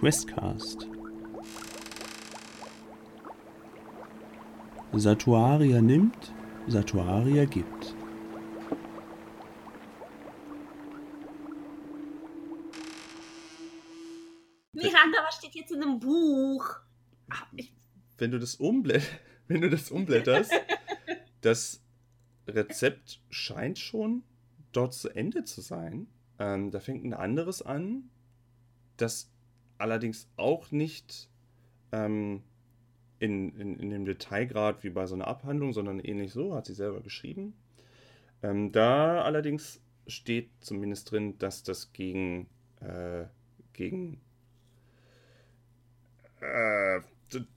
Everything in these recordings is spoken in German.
Questcast. Satuaria nimmt, Satuaria gibt. Miranda, was steht jetzt in einem Buch? Ach, wenn du das umblätterst, wenn du das umblätterst, das Rezept scheint schon dort zu Ende zu sein. Ähm, da fängt ein anderes an, das allerdings auch nicht ähm, in, in, in dem Detailgrad wie bei so einer Abhandlung, sondern ähnlich so, hat sie selber geschrieben. Ähm, da allerdings steht zumindest drin, dass das gegen, äh, gegen äh,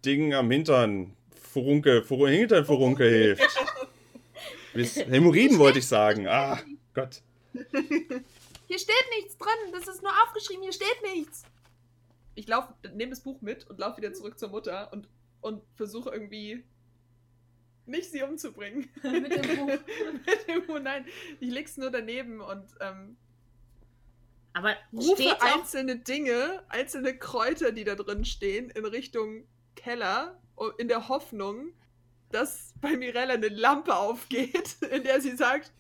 Ding am Hintern, Furunke, Fur Hintern Furunke hilft. Hämorrhoiden wollte ich sagen. Ah, Gott. Hier steht nichts drin. Das ist nur aufgeschrieben. Hier steht nichts. Ich lauf, nehme das Buch mit und laufe wieder zurück zur Mutter und, und versuche irgendwie nicht sie umzubringen. mit dem Buch. mit dem Buch, nein. Ich leg's nur daneben und ähm, Aber rufe einzelne Dinge, einzelne Kräuter, die da drin stehen, in Richtung Keller, in der Hoffnung, dass bei Mirella eine Lampe aufgeht, in der sie sagt,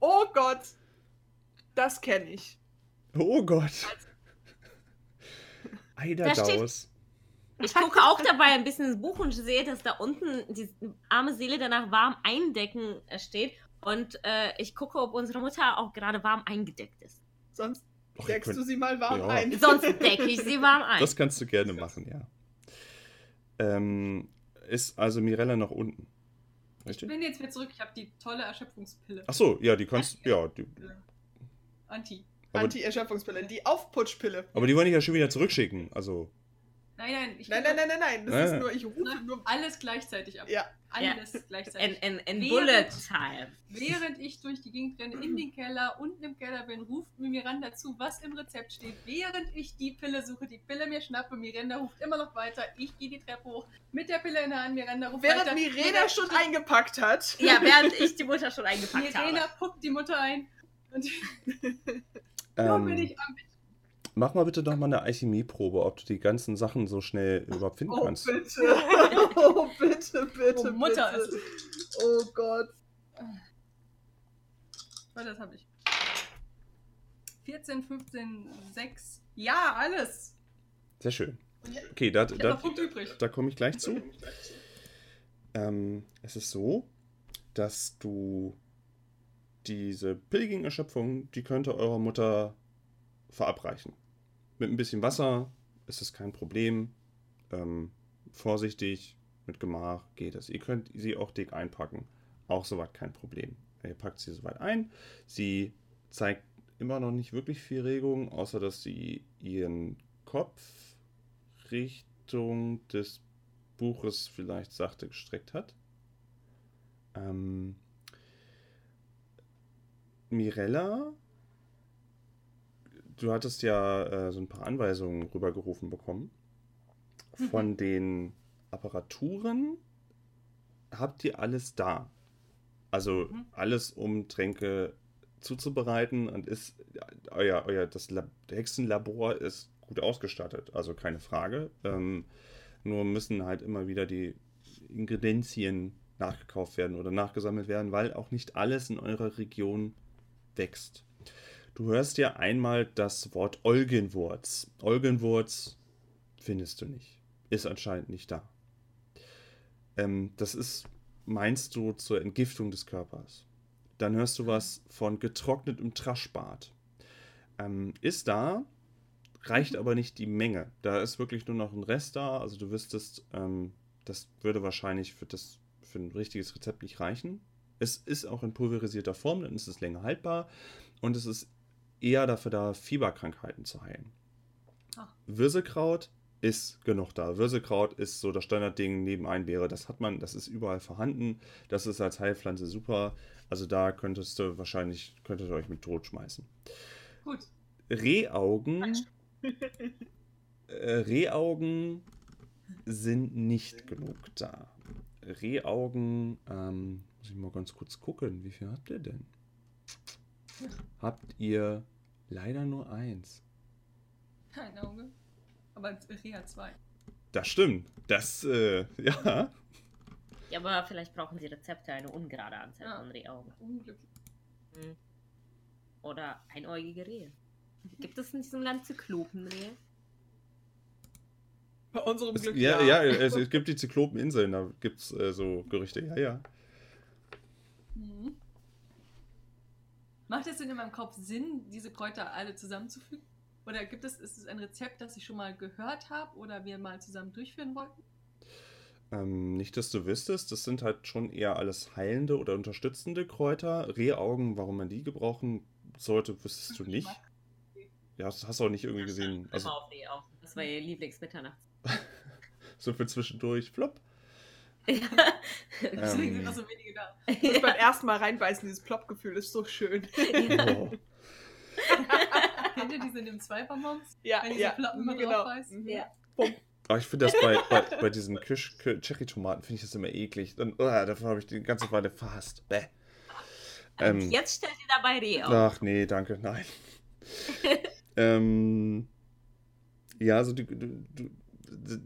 oh Gott, das kenne ich. Oh Gott. Eider Da steht- Daus. ich gucke auch dabei ein bisschen ins Buch und sehe, dass da unten die arme Seele danach warm eindecken steht. Und äh, ich gucke, ob unsere Mutter auch gerade warm eingedeckt ist. Sonst ihr deckst könnt- du sie mal warm Ja. ein. Sonst decke ich sie warm ein. Das kannst du gerne machen, ja. Ähm, ist also Mirella noch unten? Ich Richtig? bin jetzt wieder zurück. Ich habe die tolle Erschöpfungspille. Ach so, ja, die kannst ja, die, Anti. Anti-Erschöpfungspille, die Aufputschpille. aber die wollen ich ja schon wieder zurückschicken. Also, Nein, nein, ich Nein, nein, nein, nein, nein. Das Ja, ist ja. nur, ich rufe Nein, nur. alles gleichzeitig ab. Ja, Alles In, gleichzeitig. in, in Während- Bullet Time. Während ich durch die Gegend renne, in den Keller, unten im Keller bin, ruft mir Miranda zu, was im Rezept steht. Während ich die Pille suche, die Pille mir schnappe, Miranda ruft immer noch weiter. Ich gehe die Treppe hoch mit der Pille in der Hand. Miranda ruft während weiter. Mirena schon eingepackt hat. Ja, während ich die Mutter schon eingepackt Mirena habe. puckt die Mutter ein. Und ähm, bin ich am Bett. mach mal bitte noch mal eine Alchemieprobe, ob du die ganzen Sachen so schnell überhaupt finden Oh, kannst. bitte. Oh, bitte, bitte, Oh, Mutter bitte. ist Oh Gott. Was das habe ich? 14, 15, 6. Ja, alles. Sehr schön. Okay, da, da, übrig. da komme ich gleich zu. Ähm, es ist so, dass du diese Pilging-Erschöpfung, die könnte eurer Mutter verabreichen. Mit ein bisschen Wasser ist es kein Problem. Ähm, vorsichtig, mit Gemach geht es. Ihr könnt sie auch dick einpacken. Auch soweit kein Problem. Ihr packt sie soweit ein. Sie zeigt immer noch nicht wirklich viel Regung, außer dass sie ihren Kopf Richtung des Buches vielleicht sachte gestreckt hat. Ähm, Mirella, du hattest ja äh, so ein paar Anweisungen rübergerufen bekommen. Von den Apparaturen habt ihr alles da. Also Mhm. alles, um Tränke zuzubereiten und ist euer, euer das Lab, Hexenlabor ist gut ausgestattet, also keine Frage. Ähm, nur müssen halt immer wieder die Ingredienzien nachgekauft werden oder nachgesammelt werden, weil auch nicht alles in eurer Region wächst. Du hörst ja einmal das Wort Olgenwurz. Olgenwurz findest du nicht. Ist anscheinend nicht da. Ähm, das ist, meinst du, zur Entgiftung des Körpers. Dann hörst du was von getrocknetem Traschbart. Ähm, ist da, reicht aber nicht die Menge. Da ist wirklich nur noch ein Rest da. Also du wüsstest, ähm, das würde wahrscheinlich für, das, für ein richtiges Rezept nicht reichen. Es ist auch in pulverisierter Form, dann ist es länger haltbar. Und es ist eher dafür da, Fieberkrankheiten zu heilen. Ach. Würsekraut ist genug da. Würsekraut ist so das Standardding neben Einbeere. Das hat man, das ist überall vorhanden. Das ist als Heilpflanze super. Also da könntest du wahrscheinlich, könntet ihr euch mit tot schmeißen. Gut. Rehaugen. äh, Rehaugen sind nicht genug da. Rehaugen, ähm, muss ich mal ganz kurz gucken, wie viel habt ihr denn? Habt ihr leider nur eins. Kein Auge. Aber Rea 2. Das stimmt. Das, äh, ja. Ja, aber vielleicht brauchen sie Rezepte, eine ungerade Anzahl Ja. von Rehaugen. Unglücklich. Hm. Oder einäugige Rehe. Gibt es in diesem Land Zyklopenrehe? Bei unserem Es, Glück. ja, ja, es, es gibt die Zyklopeninseln, da gibt es äh, so Gerüchte. Ja, ja. Mhm. Macht es denn in meinem Kopf Sinn, diese Kräuter alle zusammenzufügen? Oder gibt es, ist es ein Rezept, das ich schon mal gehört habe oder wir mal zusammen durchführen wollten? Ähm, nicht, dass du wüsstest, das sind halt schon eher alles heilende oder unterstützende Kräuter. Rehaugen, warum man die gebrauchen sollte, wüsstest du nicht. Ja, das hast du auch nicht irgendwie gesehen. Also auf Rehaugen. Das war ihr Lieblingsmitternachts. so für zwischendurch. Flop. Deswegen sind Ähm. noch so wenige da. Das beim ersten Mal reinbeißen, dieses Plop-Gefühl ist so schön. Oh. Kennt ihr diese nimm zwei Bonbons? Ja, Wenn ja, Ploppen mal genau. drauf? Mhm. Ja. Aber ich finde das bei, bei, bei diesen Cherry-Tomaten finde ich das immer eklig. Dann, oh, dafür habe ich die ganze Weile verhasst. Bäh. Und Ähm. jetzt stellt ihr dabei Rehaugen. Ach nee, danke, nein. ähm, ja, also du, du, du,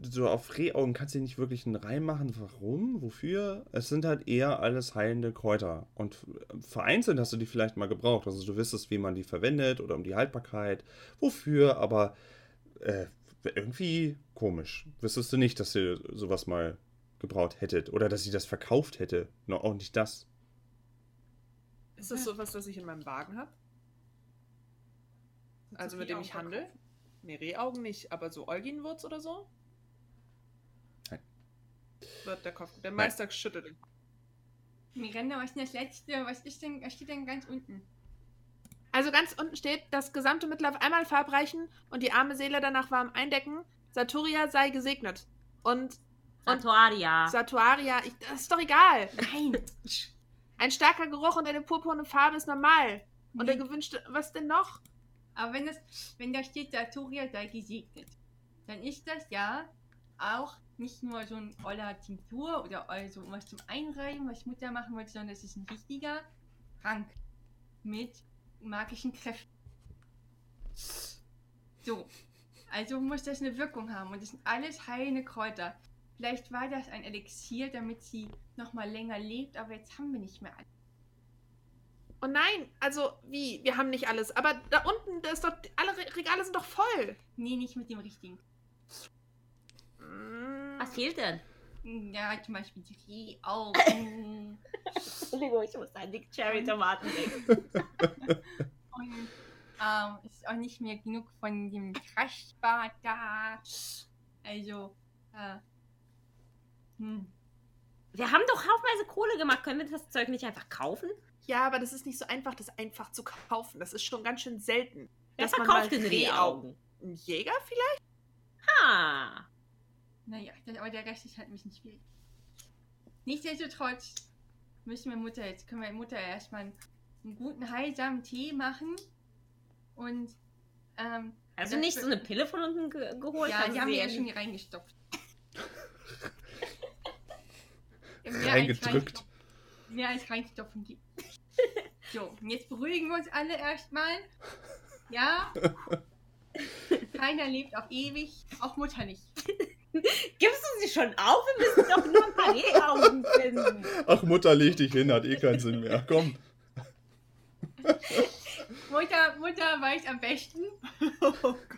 so auf Rehaugen kannst du nicht wirklich einen Reim machen. Warum? Wofür? Es sind halt eher alles heilende Kräuter. Und vereinzelt hast du die vielleicht mal gebraucht. Also du wissest, wie man die verwendet oder um die Haltbarkeit. Wofür, aber äh, irgendwie komisch. Wüsstest du nicht, dass ihr sowas mal gebraucht hättet oder dass sie das verkauft hätte. No, auch nicht das. Ist das sowas, das ich in meinem Wagen habe? Also mit dem ich handel? Nee, Rehaugen nicht, aber so Euginwurz oder so? Nein. Wird der Kopf. Der Meister schüttelt den Kopf. Miranda, was ist denn das letzte? Was ist denn, was steht denn ganz unten? Also ganz unten steht, das gesamte Mittel auf einmal verabreichen und die arme Seele danach warm eindecken. Saturia sei gesegnet. Und Santuaria. Satuaria, ich, das ist doch egal. Nein! Ein starker Geruch und eine purpurne Farbe ist normal. Und der gewünschte, was denn noch? Aber wenn, das, wenn da steht, Saturia sei gesegnet, dann ist das ja auch nicht nur so ein oller Tinktur oder also was zum Einreiben, was Mutter machen wollte, sondern es ist ein richtiger Trank mit magischen Kräften. So, also muss das eine Wirkung haben und das sind alles heilende Kräuter. Vielleicht war das ein Elixier, damit sie noch mal länger lebt, aber jetzt haben wir nicht mehr alles. Oh nein, also wie? Wir haben nicht alles. Aber da unten, da ist doch, alle Re- Regale sind doch voll. Nee, nicht mit dem richtigen. Mm. Was fehlt denn? Ja, zum Beispiel die Augen. Entschuldigung, ich muss an die Cherry-Tomaten denken. Und ähm, es ist auch nicht mehr genug von dem Craschbad da. Also, äh, hm. Wir haben doch haufenweise Kohle gemacht. Können wir das Zeug nicht einfach kaufen? Ja, aber das ist nicht so einfach, das einfach zu kaufen. Das ist schon ganz schön selten. Wer dass man verkauft mal denn Rehaugen? Ein Jäger vielleicht? Ah. Naja, aber der Rest ist halt ein bisschen schwierig. Nichtsdestotrotz müssen wir Mutter, jetzt können wir Mutter erstmal einen, einen guten, heilsamen Tee machen. Und, ähm, Also nicht so eine Pille von unten ge geholt? ja, die haben wir ja schon hier reingestopft. Reingedrückt. mehr als reinstopfen gibt. So, und jetzt beruhigen wir uns alle erstmal. Ja? Keiner lebt auf ewig, auch Mutter nicht. Gibst du sie schon auf? Wir müssen doch nur ein paar Rehaugen finden. Ach, Mutter, leg dich hin, hat eh keinen Sinn mehr. Komm. Mutter, Mutter weiß am besten,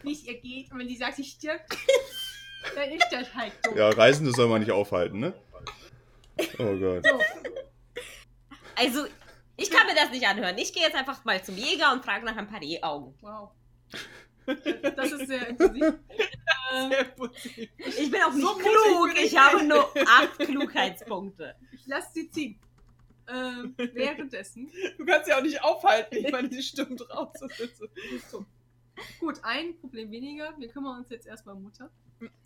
wie es ihr geht. Und wenn sie sagt, sie stirbt, dann ist das halt so. Ja, Reisende soll man nicht aufhalten, ne? Oh Gott. so. Also, ich kann mir das nicht anhören. Ich gehe jetzt einfach mal zum Jäger und frage nach ein paar Rehaugen. Wow. Das ist sehr intensiv. Sehr putzig. Ich bin auch nicht So klug. ich Ich habe nur acht Klugheitspunkte. ich lasse sie ziehen. Ähm, währenddessen. Du kannst ja auch nicht aufhalten. Ich meine, die stimmt raus. Das ist so. Gut, ein Problem weniger. Wir kümmern uns jetzt erstmal um Mutter.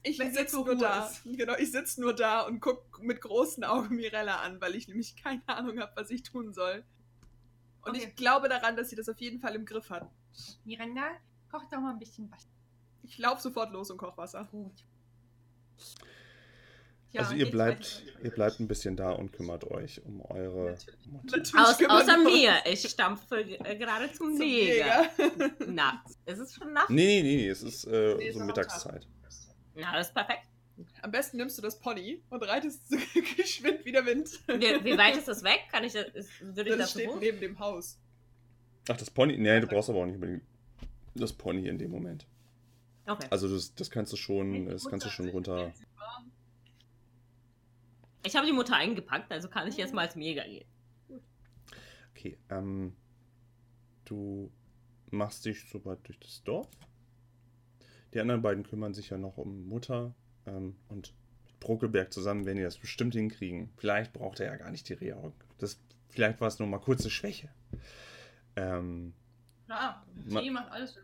Ich sie sitze nur Ruhe da. ist. Genau, ich sitze nur da und gucke mit großen Augen Mirella an, weil ich nämlich keine Ahnung habe, was ich tun soll. Und Okay. ich glaube daran, dass sie das auf jeden Fall im Griff hat. Miranda, koch doch mal ein bisschen was. Ich laufe sofort los und koche Wasser. Gut. Ja, also ihr bleibt, weiter. ihr bleibt ein bisschen da und kümmert euch um eure Natürlich. Mutter. Aus, außer mir. Ich stampfe äh, gerade zum, zum Jäger. Jäger. Nachts. Ist es schon nachts? Nee, nee, nee, es ist äh, Nee, so Mittagszeit. Na, das ist perfekt. Am besten nimmst du das Pony und reitest geschwind wie der Wind. Wie, wie weit ist das weg? Kann ich das, würde ich Das steht so? neben dem Haus. Ach, das Pony? Nee, du brauchst aber auch nicht unbedingt das Pony in dem Moment. Okay. Also das, das kannst du schon, das kannst du schon runter. Ich habe die Mutter eingepackt, also kann ich jetzt mal zum Jäger gehen. Okay, ähm, du machst dich soweit durch das Dorf. Die anderen beiden kümmern sich ja noch um Mutter ähm, und Brokelberg zusammen werden die das bestimmt hinkriegen. Vielleicht braucht er ja gar nicht die Reha. Das, vielleicht war es nur mal kurze Schwäche. Ähm, Ja, Ma- Tee macht alles.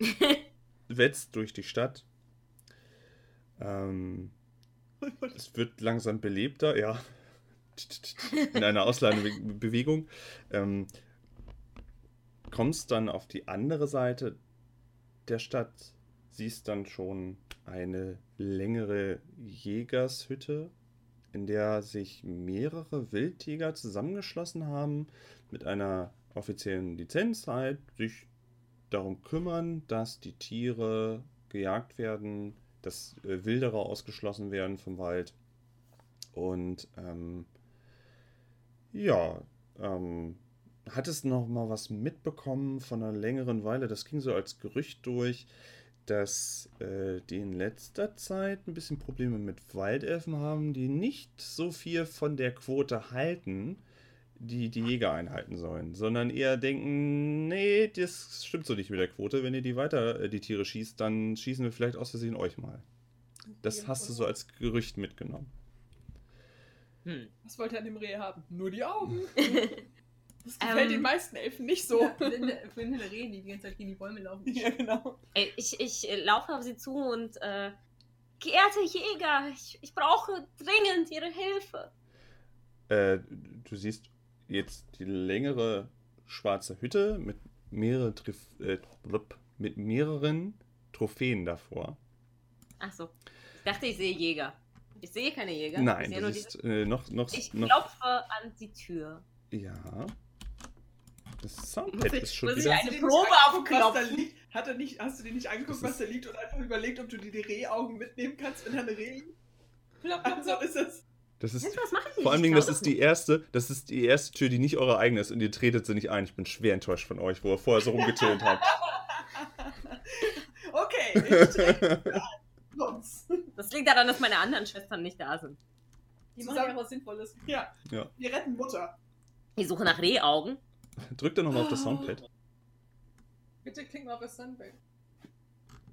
wetzt durch die Stadt. Ähm, es wird langsam belebter, ja. In einer ausladenden Bewegung. Ähm, kommst dann auf die andere Seite der Stadt, siehst dann schon eine längere Jägershütte, in der sich mehrere Wildjäger zusammengeschlossen haben, mit einer offiziellen Lizenz halt, sich darum kümmern, dass die Tiere gejagt werden, dass äh, Wilderer ausgeschlossen werden vom Wald. Und ähm, ja, ähm, hattest noch mal was mitbekommen von einer längeren Weile? Das ging so als Gerücht durch, dass äh, die in letzter Zeit ein bisschen Probleme mit Waldelfen haben, die nicht so viel von der Quote halten, die die Jäger einhalten sollen, sondern eher denken, nee, das stimmt so nicht mit der Quote. Wenn ihr die weiter, äh, die Tiere schießt, dann schießen wir vielleicht aus Versehen euch mal. Das hast du so als Gerücht mitgenommen. Hm. Was wollte er an dem Reh haben? Nur die Augen. Das gefällt Ähm. den meisten Elfen nicht so. Blinde, blinde Rehen, die die ganze Zeit gegen die Bäume laufen. ja, genau. Ey, Ich, ich äh, laufe auf sie zu und, äh, geehrte Jäger, ich, ich brauche dringend Ihre Hilfe. Äh, du siehst jetzt die längere schwarze Hütte mit, mehrere Trif äh, mit mehreren Trophäen davor. Ach so. Ich dachte, ich sehe Jäger. Ich sehe keine Jäger. ich Nein, sehe du nur die siehst äh, noch, noch, Ich noch. klopfe an die Tür. Ja. Das Soundpad ist schon muss ich wieder. eine Hast du dir Probe nicht angeguckt, was aufklopfen? da liegt? Hat er nicht, hast du dir nicht angeguckt, Das was da liegt und einfach überlegt, ob du dir die Rehaugen mitnehmen kannst, wenn da eine Reh liegt? Plop, plop, Also ist es. Das ist Mensch, was mache ich? Vor allen Dingen, das ist die erste, das ist die erste Tür, die nicht eure eigene ist und ihr tretet sie nicht ein. Ich bin schwer enttäuscht von euch, wo ihr vorher so rumgetönt habt. Okay, ich. Das liegt daran, dass meine anderen Schwestern nicht da sind. Die machen ja was Sinnvolles. Ja, Ja. wir retten Mutter. Ich suche nach Rehaugen. Drückt dann nochmal auf das Soundpad. Bitte klick mal auf das Sunbag.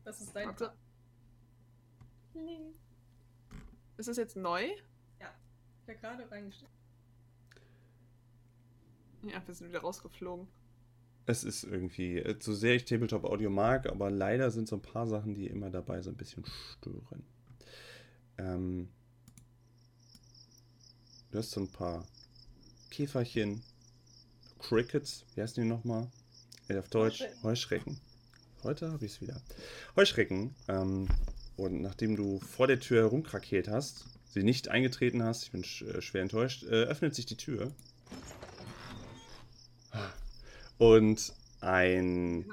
Das ist dein. Warte. Ist das jetzt neu? Der gerade reingestellt. Ja, wir sind wieder rausgeflogen. Es ist irgendwie, äh, so sehr ich Tabletop Audio mag, aber leider sind so ein paar Sachen, die immer dabei so ein bisschen stören. Ähm, du hast so ein paar Käferchen, Crickets, wie heißen die nochmal? Äh, auf Deutsch Heuschrecken. Heute habe ich es wieder. Heuschrecken. Ähm, und nachdem du vor der Tür herumkrakeelt hast, sie nicht eingetreten hast, ich bin sch äh, schwer enttäuscht, äh, öffnet sich die Tür. Und ein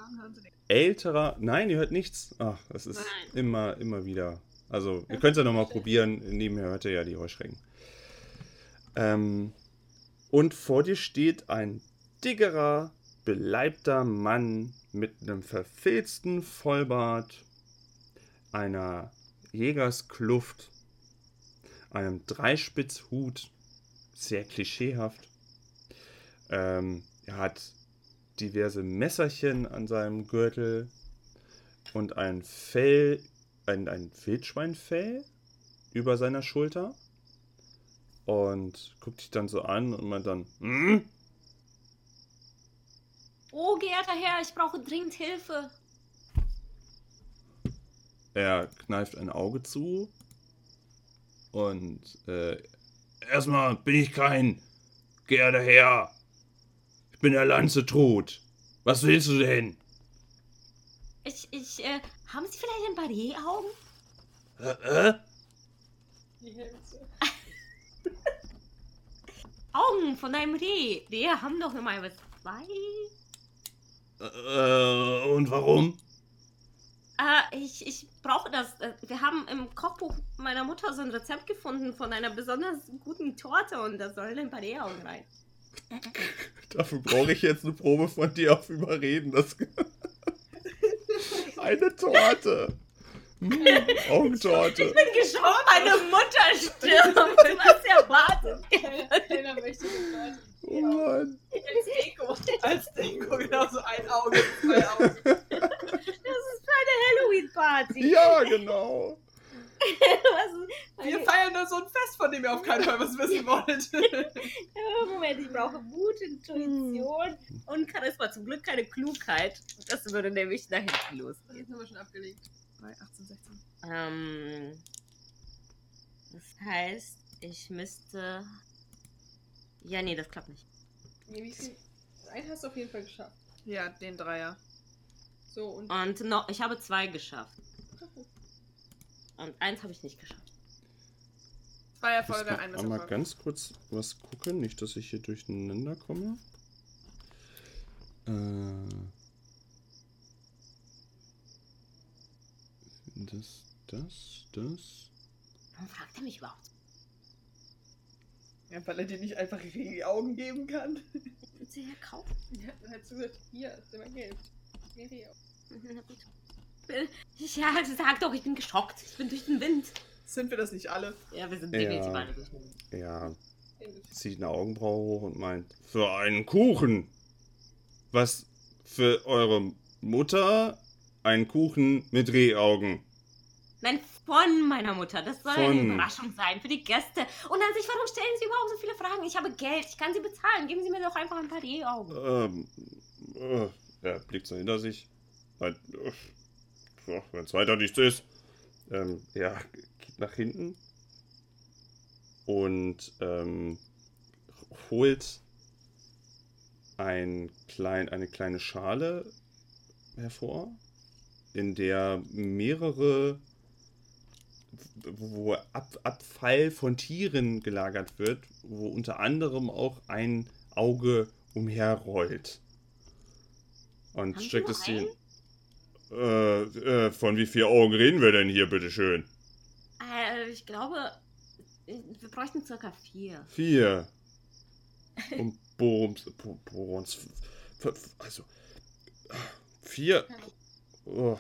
älterer. Nein, ihr hört nichts. Ach, das ist Nein. immer, immer wieder. Also, ihr könnt es ja nochmal probieren. Nebenher hört ihr ja die Heuschrecken. Ähm, und vor dir steht ein digerer, beleibter Mann mit einem verfilzten Vollbart, einer Jägerskluft, einem Dreispitzhut, sehr klischeehaft. Ähm, er hat diverse Messerchen an seinem Gürtel und ein Fell, ein, ein Wildschweinfell über seiner Schulter. Und guckt dich dann so an und meint dann, hm? Oh, geehrter Herr, ich brauche dringend Hilfe. Er kneift ein Auge zu und äh, erstmal bin ich kein geehrter Herr. Ich bin der Lanzetrud. Was willst du denn? Ich, ich, äh, haben Sie vielleicht ein paar Rehaugen? Äh, äh? Die Hälfte. Augen von einem Reh. Rehe haben doch normalerweise zwei. Äh, und warum? Äh, ich ich brauche das. Wir haben im Kochbuch meiner Mutter so ein Rezept gefunden von einer besonders guten Torte und da sollen ein paar Rehaugen rein. Dafür brauche ich jetzt eine Probe von dir auf Überreden. Das eine Torte. Augentorte. Ich bin geschockt, meine Mutter stirbt. Was erwartet? Keiner möchte das. Oh Mann. Als Deko. Als Deko, genau so ein Auge, zwei Augen. Das ist eine Halloween-Party. Ja, genau. Was, Wir feiern nur so ein Fest, von dem ihr auf keinen Fall was wissen wollt. Moment, ich brauche Mut, Intuition und Charisma. Zum Glück keine Klugheit. Das würde nämlich nach hinten losgehen. Jetzt haben wir schon abgelegt. Bei 18, 16. Ähm, das heißt, ich müsste. Ja, nee, das klappt nicht. Nee, wie viel? Einen hast du auf jeden Fall geschafft. Ja, den Dreier. So, und Und noch, ich habe zwei geschafft. Und eins habe ich nicht geschafft. Zwei Ich Erfolge, muss ein mal, mal Misserfolg. ganz kurz was gucken, nicht, dass ich hier durcheinander komme. Äh, das, das, das. Warum fragt er mich überhaupt? Ja, weil er dir nicht einfach die Augen geben kann. Willst du hier kaufen? ja, halt so wird. Hier, ist immer Geld. Ich, ja, sag doch, ich bin geschockt. Ich bin durch den Wind. Sind wir das nicht alle? Ja, wir sind Ja. definitiv alle durch den Wind. Ja, zieht eine Augenbraue hoch und meint, für einen Kuchen. Was für eure Mutter? Ein Kuchen mit Rehaugen. Nein, von meiner Mutter. Das soll eine Von. Überraschung sein für die Gäste. Und an sich, warum stellen Sie überhaupt so viele Fragen? Ich habe Geld. Ich kann Sie bezahlen. Geben Sie mir doch einfach ein paar Rehaugen. Ähm, äh, er blickt so hinter sich. Äh, wenn es weiter nichts ist. Ähm, er geht nach hinten und ähm, holt ein klein, eine kleine Schale hervor, in der mehrere, wo Ab, Abfall von Tieren gelagert wird, wo unter anderem auch ein Auge umherrollt. Und Haben nur es hier. Äh, äh, von wie vielen Augen reden wir denn hier, bitteschön? Äh, ich glaube, wir bräuchten circa vier. Vier. Und Borums. Bo- Borons. f- f- Also. Vier. Oh,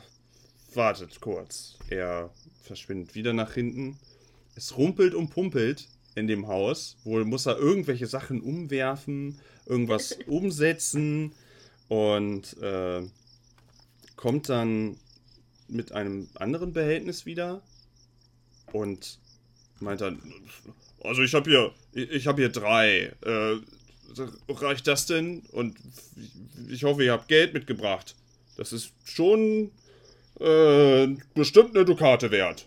wartet kurz. Er verschwindet wieder nach hinten. Es rumpelt und pumpelt in dem Haus. Wohl muss er irgendwelche Sachen umwerfen, irgendwas umsetzen und äh, kommt dann mit einem anderen Behältnis wieder und meint dann, also ich habe hier, ich, habe hier drei. Äh, reicht das denn? Und ich hoffe, ihr habt Geld mitgebracht. Das ist schon äh, bestimmt eine Dukate wert.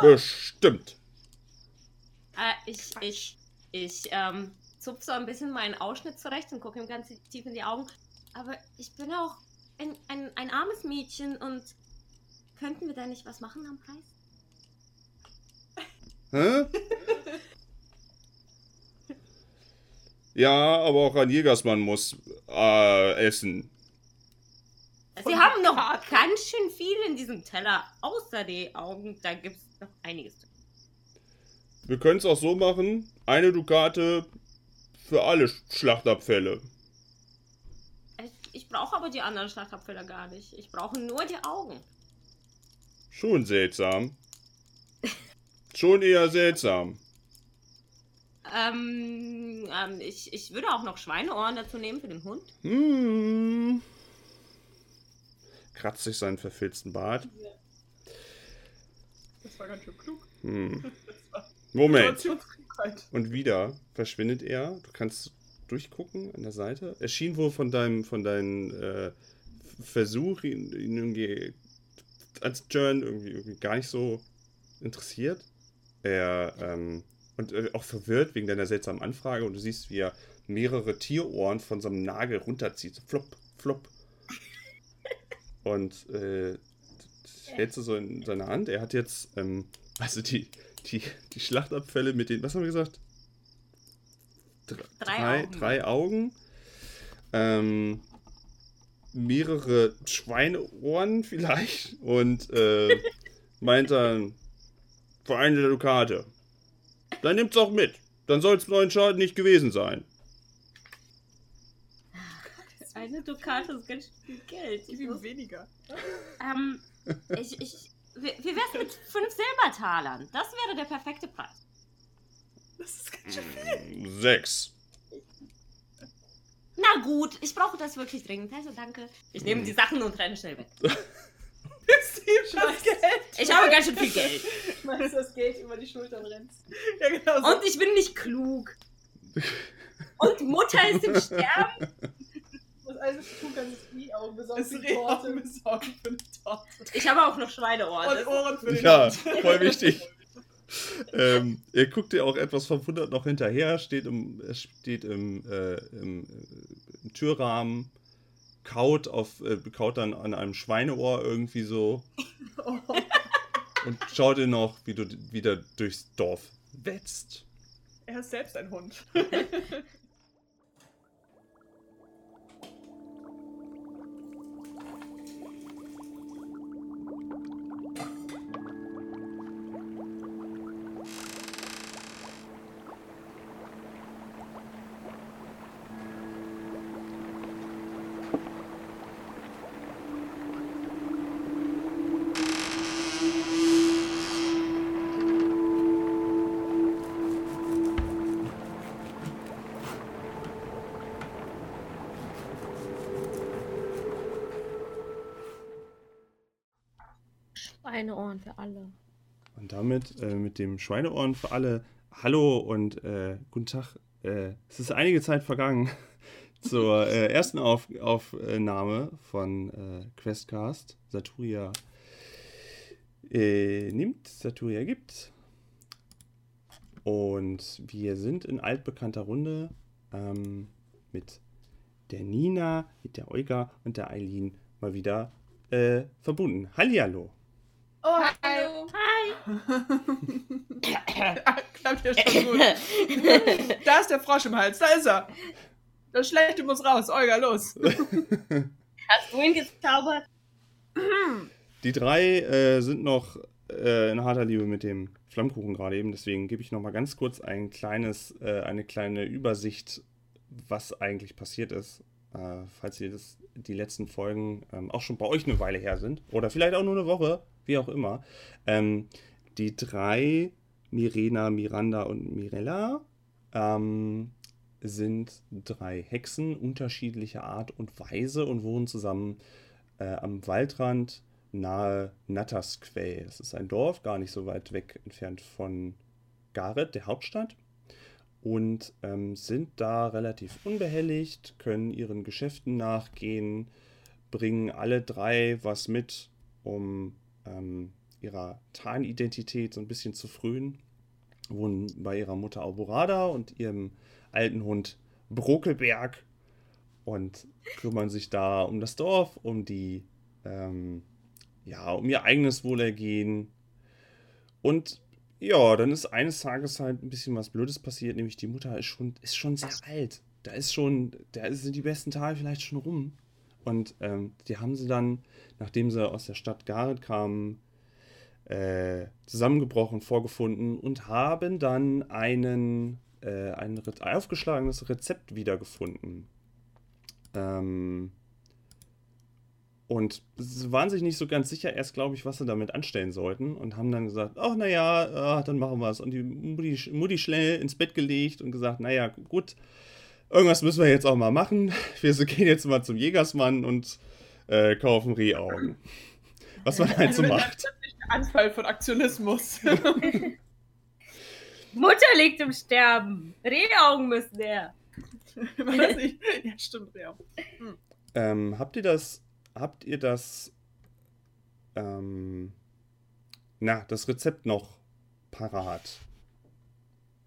Bestimmt. Äh, ich, ich, ich, ähm, zupf so ein bisschen meinen Ausschnitt zurecht und gucke ihm ganz tief in die Augen. Aber ich bin auch ein, ein, ein armes Mädchen und könnten wir da nicht was machen am Preis? Hä? Ja, aber auch ein Jägersmann muss äh, essen. Sie haben noch Karten? ganz schön viel in diesem Teller, außer die Augen. Da gibt es noch einiges. Wir können es auch so machen: eine Dukate für alle Schlachtabfälle. Ich, ich brauche aber die anderen Schlachtabfälle gar nicht. Ich brauche nur die Augen. Schon seltsam. Schon eher seltsam. Ähm, ähm ich, ich würde auch noch Schweineohren dazu nehmen für den Hund. Hm. Kratzt sich seinen verfilzten Bart. Das war ganz schön klug. Hm. Moment. Und wieder verschwindet er. Du kannst durchgucken an der Seite. Er schien wohl von deinem, von deinem äh, Versuch, ihn, ihn irgendwie als Jern irgendwie, irgendwie gar nicht so interessiert. Er, ähm, und äh, auch verwirrt wegen deiner seltsamen Anfrage und du siehst, wie er mehrere Tierohren von so einem Nagel runterzieht. So flop, flop. Und äh, hältst du so in seiner Hand. Er hat jetzt, ähm, also die, die, die Schlachtabfälle mit den, was haben wir gesagt? Dr Drei drei, Augen. drei Augen. Ähm, mehrere Schweineohren vielleicht und äh, meint dann, für eine Dukate. Dann nimmt's auch mit. Dann soll's neuen Schaden nicht gewesen sein. Eine Dukate ist ganz schön viel Geld. Ich Gib ihm weniger. ähm, ich, ich, wie, wär's mit fünf Silbertalern? Das wäre der perfekte Preis. Das ist ganz schön viel. Sechs. Na gut, ich brauche das wirklich dringend. Also danke. Ich nehme die Sachen und renne schnell weg. Gibst ihm das Geld. Ich habe ganz schön viel Geld. Du das Geld über die Schultern rennst? Ja, genau so. Und ich bin nicht klug. Und Mutter ist im Sterben. Alles tun kannst, ist nie Augen besorgen ist für die Rehaugen Torte. besorgen für eine Torte. Ich habe auch noch Schweineohren. Und Ohren für den Ja, Hund. voll wichtig. ähm, ihr guckt ihr auch etwas verwundert noch hinterher, steht im, es steht im, äh, im, äh, im Türrahmen, kaut, auf, äh, kaut dann an einem Schweineohr irgendwie so Oh. und schaut ihr noch, wie du wieder durchs Dorf wetzt. Er ist selbst ein Hund. Schweineohren für alle. Und damit äh, mit dem Schweineohren für alle Hallo und äh, guten Tag. Äh, es ist einige Zeit vergangen zur äh, ersten Auf Aufnahme von äh, Questcast. Saturia äh, nimmt, Saturia gibt. Und wir sind in altbekannter Runde ähm, mit der Nina, mit der Olga und der Eileen mal wieder äh, verbunden. Hallihallo. Oh, Hallo. Hi. Klappt ja schon gut. Da ist der Frosch im Hals, da ist er. Das Schlechte muss raus. Olga, los. Hast du ihn gezaubert? Die drei äh, sind noch äh, in harter Liebe mit dem Flammkuchen gerade eben, deswegen gebe ich noch mal ganz kurz ein kleines, äh, eine kleine Übersicht, was eigentlich passiert ist, äh, falls ihr das, die letzten Folgen ähm, auch schon bei euch eine Weile her sind oder vielleicht auch nur eine Woche, wie auch immer. Ähm, die drei, Mirena, Miranda und Mirella, ähm, sind drei Hexen unterschiedlicher Art und Weise und wohnen zusammen äh, am Waldrand nahe Nattersquell. Das ist ein Dorf, gar nicht so weit weg entfernt von Gareth, der Hauptstadt. Und ähm, sind da relativ unbehelligt, können ihren Geschäften nachgehen, bringen alle drei was mit, um ähm, ihrer Tarnidentität so ein bisschen zu frühen. Wohnen bei ihrer Mutter Alborada und ihrem alten Hund Brokelberg und kümmern sich da um das Dorf, um die, ähm, ja, um ihr eigenes Wohlergehen. Und ja, dann ist eines Tages halt ein bisschen was Blödes passiert, nämlich die Mutter ist schon, ist schon sehr alt. Da ist schon, da sind die besten Tage vielleicht schon rum. Und ähm, die haben sie dann, nachdem sie aus der Stadt Gareth kamen, äh, zusammengebrochen vorgefunden und haben dann einen, äh, ein Re aufgeschlagenes Rezept wiedergefunden. Ähm, und sie waren sich nicht so ganz sicher, erst glaube ich, was sie damit anstellen sollten und haben dann gesagt, ach naja, äh, dann machen wir es. Und die Mutti, Mutti schnell ins Bett gelegt und gesagt, naja, gut, irgendwas müssen wir jetzt auch mal machen. Wir gehen jetzt mal zum Jägersmann und äh, kaufen Rehaugen. Was man halt so macht. Anfall von Aktionismus. Mutter liegt im Sterben. Rehaugen müssen her. War das nicht? Ja, stimmt, ja. Ähm, habt ihr das, habt ihr das, ähm, na, das Rezept noch parat?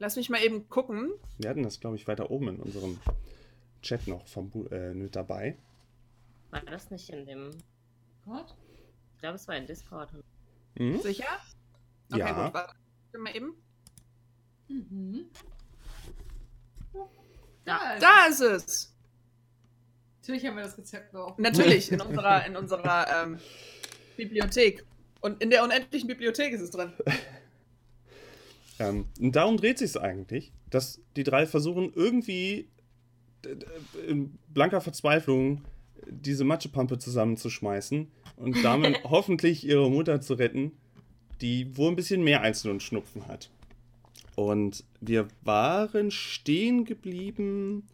Lass mich mal eben gucken. Wir hatten das, glaube ich, weiter oben in unserem Chat noch vom, Bu- äh, mit dabei. War das nicht in dem. Gott. Ich glaube, es war in Discord. Mhm. Sicher? Okay, Ja. gut, warte. Mal eben. Mhm. Da. ist Da ist es. Natürlich haben wir das Rezept noch. Natürlich, in unserer, in unserer ähm, Bibliothek. Und in der unendlichen Bibliothek ist es drin. Ähm, und darum dreht sich es eigentlich, dass die drei versuchen irgendwie in blanker Verzweiflung diese Matschepampe zusammenzuschmeißen und damit hoffentlich ihre Mutter zu retten, die wohl ein bisschen mehr als nur einen Schnupfen hat. Und wir waren stehen geblieben,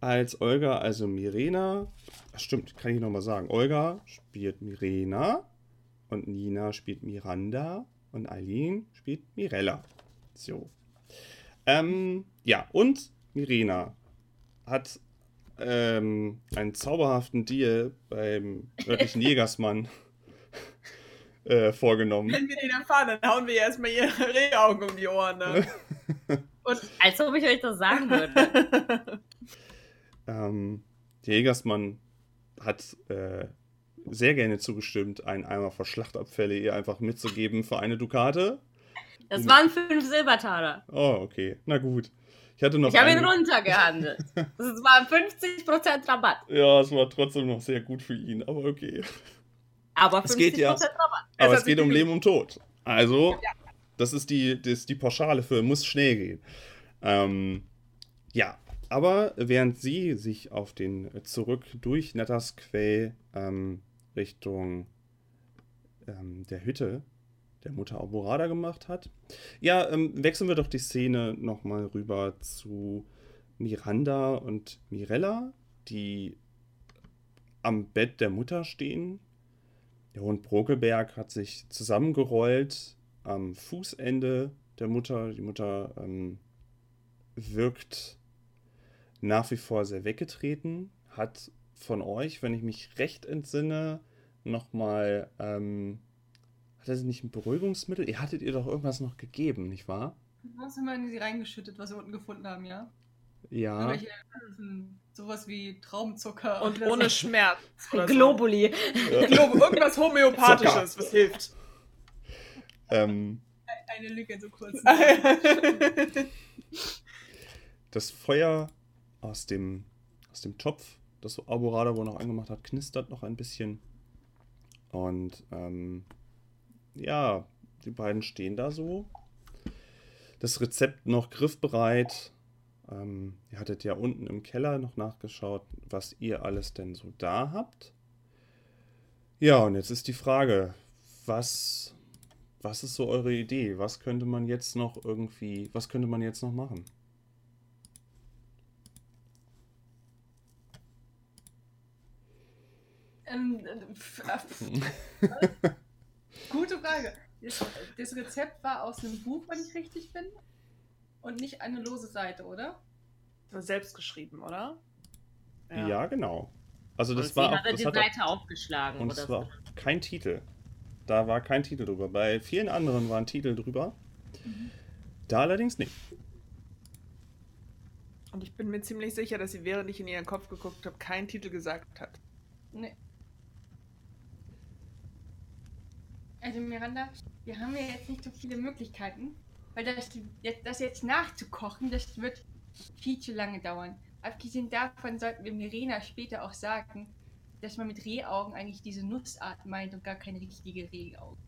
als Olga, also Mirena, stimmt, kann ich nochmal sagen, Olga spielt Mirena und Nina spielt Miranda und Eileen spielt Mirella. So. Ähm, ja, und Mirena hat ähm, einen zauberhaften Deal beim örtlichen Jägersmann äh, vorgenommen. Wenn wir den erfahren, dann hauen wir erstmal ihre Rehaugen um die Ohren. Ne? Und Als ob ich euch das sagen würde. Ähm, der Jägersmann hat äh, sehr gerne zugestimmt, einen Eimer voll Schlachtabfälle ihr einfach mitzugeben für eine Dukate. Das waren fünf Silbertaler. Oh, okay. Na gut. Ich hatte noch Ich habe ihn runtergehandelt. Das waren 50% Rabatt. Ja, es war trotzdem noch sehr gut für ihn, aber okay. Aber 50% Es geht ja- Rabatt. Aber es geht um. Leben und Tod. Also, das ist die, das ist die Pauschale für muss schnell gehen. Ähm, ja, aber während sie sich auf den zurück durch Nettersquell ähm, Richtung ähm, der Hütte der Mutter Alborada gemacht hat, ja, ähm, wechseln wir doch die Szene nochmal rüber zu Miranda und Mirella, die am Bett der Mutter stehen der Hund Brokelberg hat sich zusammengerollt am Fußende der Mutter. Die Mutter ähm, wirkt nach wie vor sehr weggetreten, hat von euch, wenn ich mich recht entsinne, nochmal, ähm, hat er sie nicht ein Beruhigungsmittel? Ihr hattet ihr doch irgendwas noch gegeben, nicht wahr? Was haben wir in sie reingeschüttet, was wir unten gefunden haben, ja? Ja. Hm, sowas wie Traumzucker. Und ohne so. Schmerz. oder so. Globuli. Irgendwas Homöopathisches, was hilft. Ähm, Eine Lücke so kurz. das Feuer aus dem, aus dem Topf, das Alborada wohl noch angemacht hat, knistert noch ein bisschen. Und ähm, ja, die beiden stehen da so. Das Rezept noch griffbereit. Ähm, ihr hattet ja unten im Keller noch nachgeschaut, was ihr alles denn so da habt. Ja, und jetzt ist die Frage, was, was ist so eure Idee? Was könnte man jetzt noch irgendwie, was könnte man jetzt noch machen? Ähm, äh, äh, Gute Frage. Das, das Rezept war aus einem Buch, wenn ich richtig bin. Und nicht eine lose Seite, oder? War selbst geschrieben, oder? Ja, genau. Also das Und war auch, hat das die hat Seite aufgeschlagen. auch, und oder es so. war auch kein Titel. Da war kein Titel drüber. Bei vielen anderen waren Titel drüber. Da allerdings nicht. Und ich bin mir ziemlich sicher, dass sie, während ich in ihren Kopf geguckt habe, keinen Titel gesagt hat. Nee. Also Miranda, wir haben ja jetzt nicht so viele Möglichkeiten, weil das, jetzt- das jetzt nachzukochen, das wird viel zu lange dauern. Abgesehen davon sollten wir Mirena später auch sagen, dass man mit Rehaugen eigentlich diese Nussart meint und gar keine richtige Rehaugen.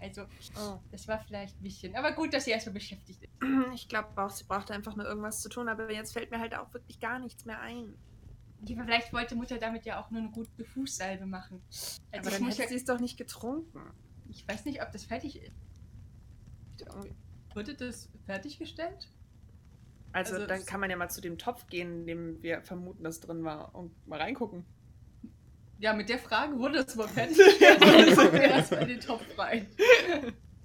Also, Oh. das war vielleicht ein bisschen. Aber gut, dass sie erstmal beschäftigt ist. Ich glaube auch, sie brauchte einfach nur irgendwas zu tun, aber jetzt fällt mir halt auch wirklich gar nichts mehr ein. Ja, Vielleicht wollte Mutter damit ja auch nur eine gute Fußsalbe machen. Also aber dann hätte ja, sie es doch nicht getrunken. Ich weiß nicht, ob das fertig ist. Wurde das fertiggestellt? Also, Also dann kann man ja mal zu dem Topf gehen, in dem wir vermuten, dass drin war und mal reingucken. Ja, mit der Frage wurde es wohl fertiggestellt. Also wir erstmal in den Topf rein.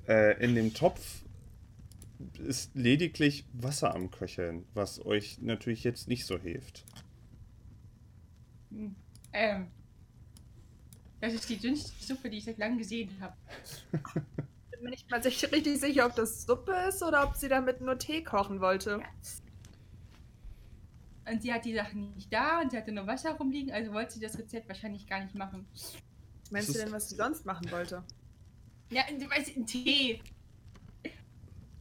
Äh, in dem Topf ist lediglich Wasser am Köcheln, was euch natürlich jetzt nicht so hilft. Hm. Ähm. Das ist die dünnste Suppe, die ich seit langem gesehen habe. Bin mir nicht mal richtig sicher, ob das Suppe ist oder ob sie damit nur Tee kochen wollte. Und sie hat die Sachen nicht da und sie hatte nur Wasser rumliegen, also wollte sie das Rezept wahrscheinlich gar nicht machen. Was meinst du denn, was sie sonst machen wollte? Ja, du weißt, ein Tee.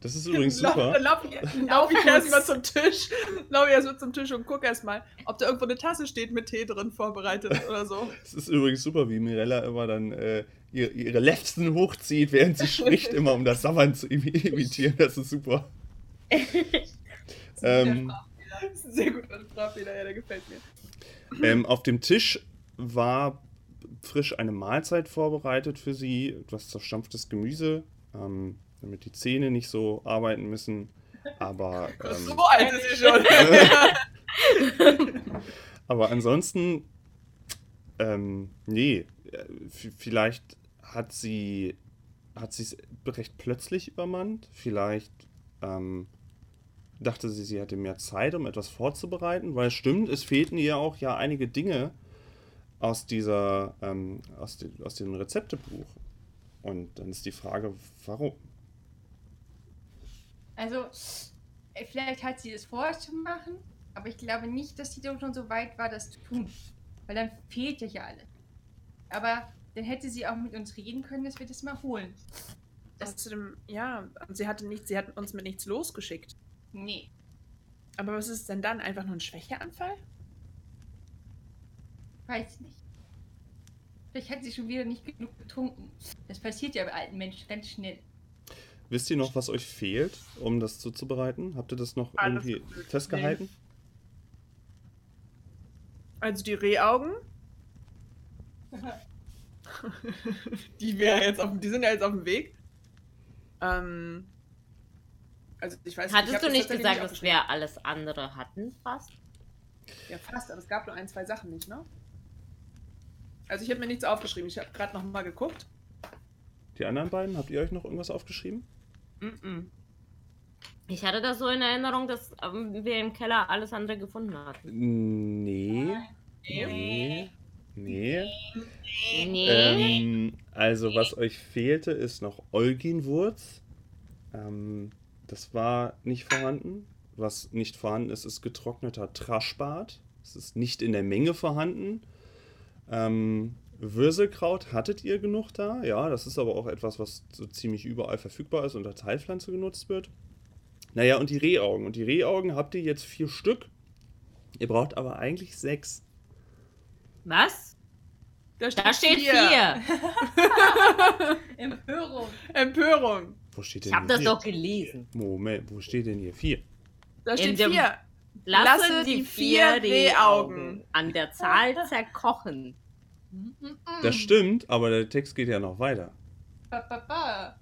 Das ist übrigens Lauf- super. Dann laufe ich, lauf ich erstmal zum Tisch. Laufe ich erstmal zum Tisch und gucke erstmal, ob da irgendwo eine Tasse steht mit Tee drin vorbereitet oder so. Es ist übrigens super, wie Mirella immer dann äh, ihre, ihre Lefzen hochzieht, während sie spricht, immer um das Sabbern zu imi- imitieren. Das ist super. Ähm, Das ist ein sehr guter Sprachfehler, ja, der gefällt mir. Ähm, auf dem Tisch war frisch eine Mahlzeit vorbereitet für sie, etwas zerstampftes Gemüse, ähm, damit die Zähne nicht so arbeiten müssen. Aber, ähm, so alt ist sie schon. aber ansonsten, ähm, nee, äh, vielleicht hat sie hat sie es recht plötzlich übermannt. Vielleicht ähm, dachte sie, sie hätte mehr Zeit, um etwas vorzubereiten, weil es stimmt, es fehlten ihr auch ja einige Dinge aus dieser, ähm, aus, de, aus dem Rezeptebuch. Und dann ist die Frage, warum? Also, äh, vielleicht hat sie es vorher zu machen, aber ich glaube nicht, dass sie doch schon so weit war, das zu tun. Weil dann fehlt ja hier alles. Aber dann hätte sie auch mit uns reden können, dass wir das mal holen. Das, Außerdem, ja, sie hatte nicht, sie hat uns mit nichts losgeschickt. nee. Aber was ist denn dann? Einfach nur ein Schwächeanfall? Weiß nicht. Vielleicht hat sie schon wieder nicht genug getrunken. Das passiert ja bei alten Menschen ganz schnell. Wisst ihr noch, was euch fehlt, um das zuzubereiten? Habt ihr das noch Alles irgendwie gut. festgehalten? Also die Rehaugen. die wäre jetzt auf, die sind ja jetzt auf dem Weg. Ähm, also ich weiß ich Hattest hab du nicht gesagt, dass wir alles andere hatten fast? Ja, fast, aber es gab nur ein, zwei Sachen nicht, ne? Also ich habe mir nichts aufgeschrieben. Ich habe gerade noch mal geguckt. Die anderen beiden, habt ihr euch noch irgendwas aufgeschrieben? Mm-mm. Ich hatte das so in Erinnerung, dass ähm, wir im Keller alles andere gefunden hatten. Nee. Nee. Nee. Nee. Ähm, also, was euch fehlte, ist noch Olginwurz. Ähm, das war nicht vorhanden. Was nicht vorhanden ist, ist getrockneter Traschbart. Es ist nicht in der Menge vorhanden. Ähm, Würselkraut hattet ihr genug da. Ja, das ist aber auch etwas, was so ziemlich überall verfügbar ist und als Heilpflanze genutzt wird. Naja, und die Rehaugen. Und die Rehaugen habt ihr jetzt vier Stück. Ihr braucht aber eigentlich sechs. Was? Da Da steht vier. Empörung. Empörung. Wo steht denn Ich habe das vier? doch gelesen. Moment, wo steht denn hier vier? Da steht vier. Lasse, Lasse die die vier vier Rehaugen Rehaugen an der Zahl zerkochen. Das stimmt, aber der Text geht ja noch weiter. Ba, ba, ba.